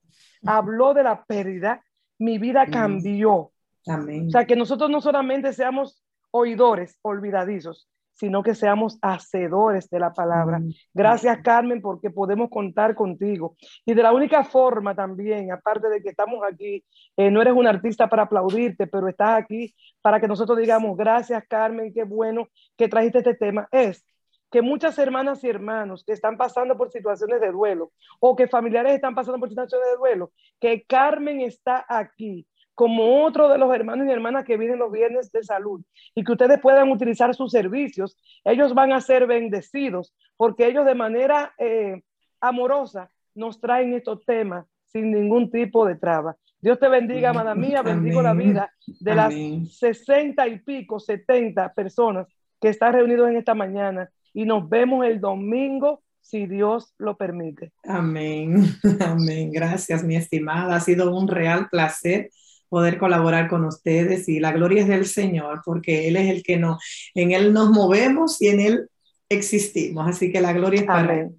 habló de la pérdida, mi vida cambió. Amén. O sea, que nosotros no solamente seamos oidores, olvidadizos, sino que seamos hacedores de la palabra. Gracias, Carmen, porque podemos contar contigo. Y de la única forma también, aparte de que estamos aquí, eh, no eres un artista para aplaudirte, pero estás aquí para que nosotros digamos, gracias, Carmen, qué bueno que trajiste este tema, es que muchas hermanas y hermanos que están pasando por situaciones de duelo o que familiares están pasando por situaciones de duelo, que Carmen está aquí como otro de los hermanos y hermanas que vienen los viernes de salud y que ustedes puedan utilizar sus servicios, ellos van a ser bendecidos porque ellos de manera eh, amorosa nos traen estos temas sin ningún tipo de traba. Dios te bendiga, amada mía, bendigo la vida de las sesenta y pico, setenta personas que están reunidos en esta mañana y nos vemos el domingo si Dios lo permite. Amén, amén. Gracias, mi estimada. Ha sido un real placer poder colaborar con ustedes y la gloria es del Señor porque Él es el que nos, en Él nos movemos y en Él existimos. Así que la gloria es para Él.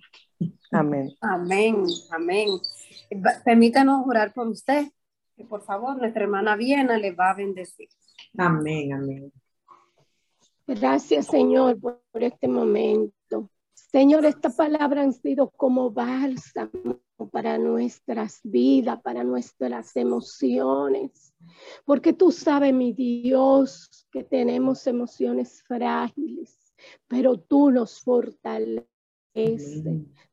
Amén. Amén, amén. Permítanos orar por usted. Que por favor, nuestra hermana Viena le va a bendecir. Amén, amén. Gracias, Señor, por este momento. Señor, esta palabra han sido como bálsamo para nuestras vidas, para nuestras emociones. Porque tú sabes, mi Dios, que tenemos emociones frágiles, pero tú nos fortaleces.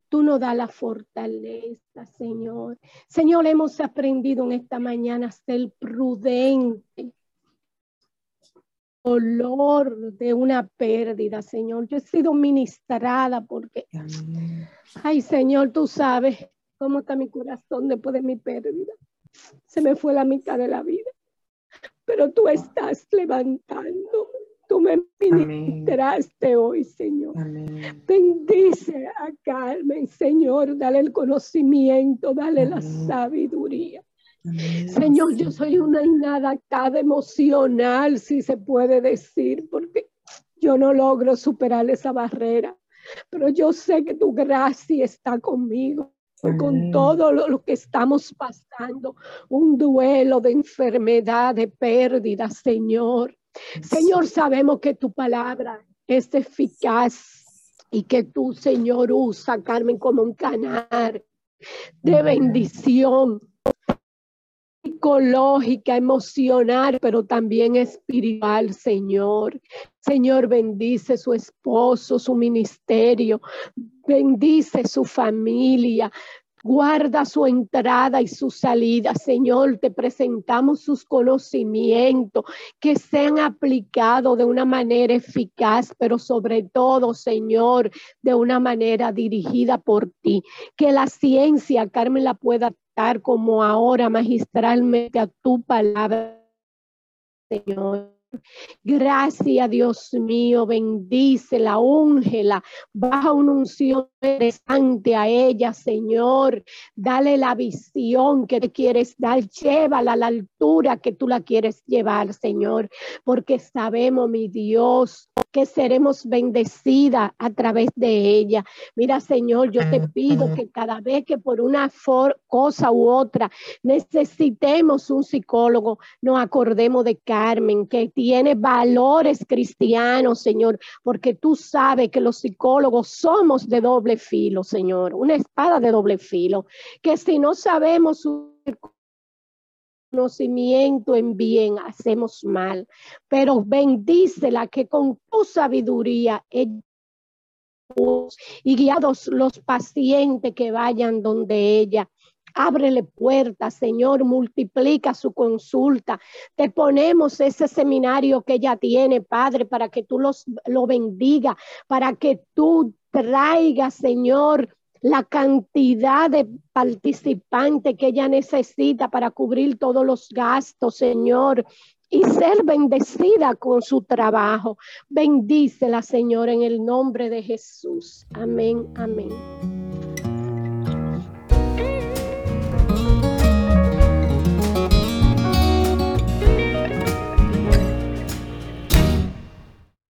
Tú nos das la fortaleza, Señor. Señor, hemos aprendido en esta mañana a ser prudente, dolor de una pérdida, Señor. Yo he sido ministrada porque, ay, Señor, tú sabes cómo está mi corazón después de mi pérdida. Se me fue la mitad de la vida, pero tú estás levantando. Tú me ministraste hoy, Señor. Bendice a Carmen, Señor. Dale el conocimiento, dale la sabiduría. Señor, yo soy una inadaptada emocional, si se puede decir, porque yo no logro superar esa barrera, pero yo sé que tu gracia está conmigo. Con todo lo, que estamos pasando, un duelo de enfermedad, de pérdida, Señor. Señor, sabemos que tu palabra es eficaz y que tú, Señor, usa Carmen como un canal de bendición psicológica, emocional, pero también espiritual, Señor. Señor, bendice su esposo, su ministerio, bendice su familia. Guarda su entrada y su salida, Señor. Te presentamos sus conocimientos que sean aplicados de una manera eficaz, pero sobre todo, Señor, de una manera dirigida por ti. Que la ciencia, Carmen, la pueda como ahora magistralmente a tu palabra, Señor. Gracias, Dios mío, bendícela, úngela, baja una unción interesante a ella, Señor. Dale la visión que te quieres dar, llévala a la altura que tú la quieres llevar, Señor, porque sabemos, mi Dios, que seremos bendecidas a través de ella. Mira, Señor, yo te pido que cada vez que por una cosa u otra necesitemos un psicólogo, nos acordemos de Carmen, que tiene valores cristianos, Señor, porque tú sabes que los psicólogos somos de doble filo, Señor, una espada de doble filo, que si no sabemos su conocimiento en bien hacemos mal, pero bendícela que con tu sabiduría y guiados los pacientes que vayan donde ella. Ábrele puertas, Señor, multiplica su consulta. Te ponemos ese seminario que ella tiene, Padre, para que tú los, lo bendiga, para que tú traigas, Señor, la cantidad de participantes que ella necesita para cubrir todos los gastos, Señor, y ser bendecida con su trabajo. Bendícela, Señor, en el nombre de Jesús. Amén, amén.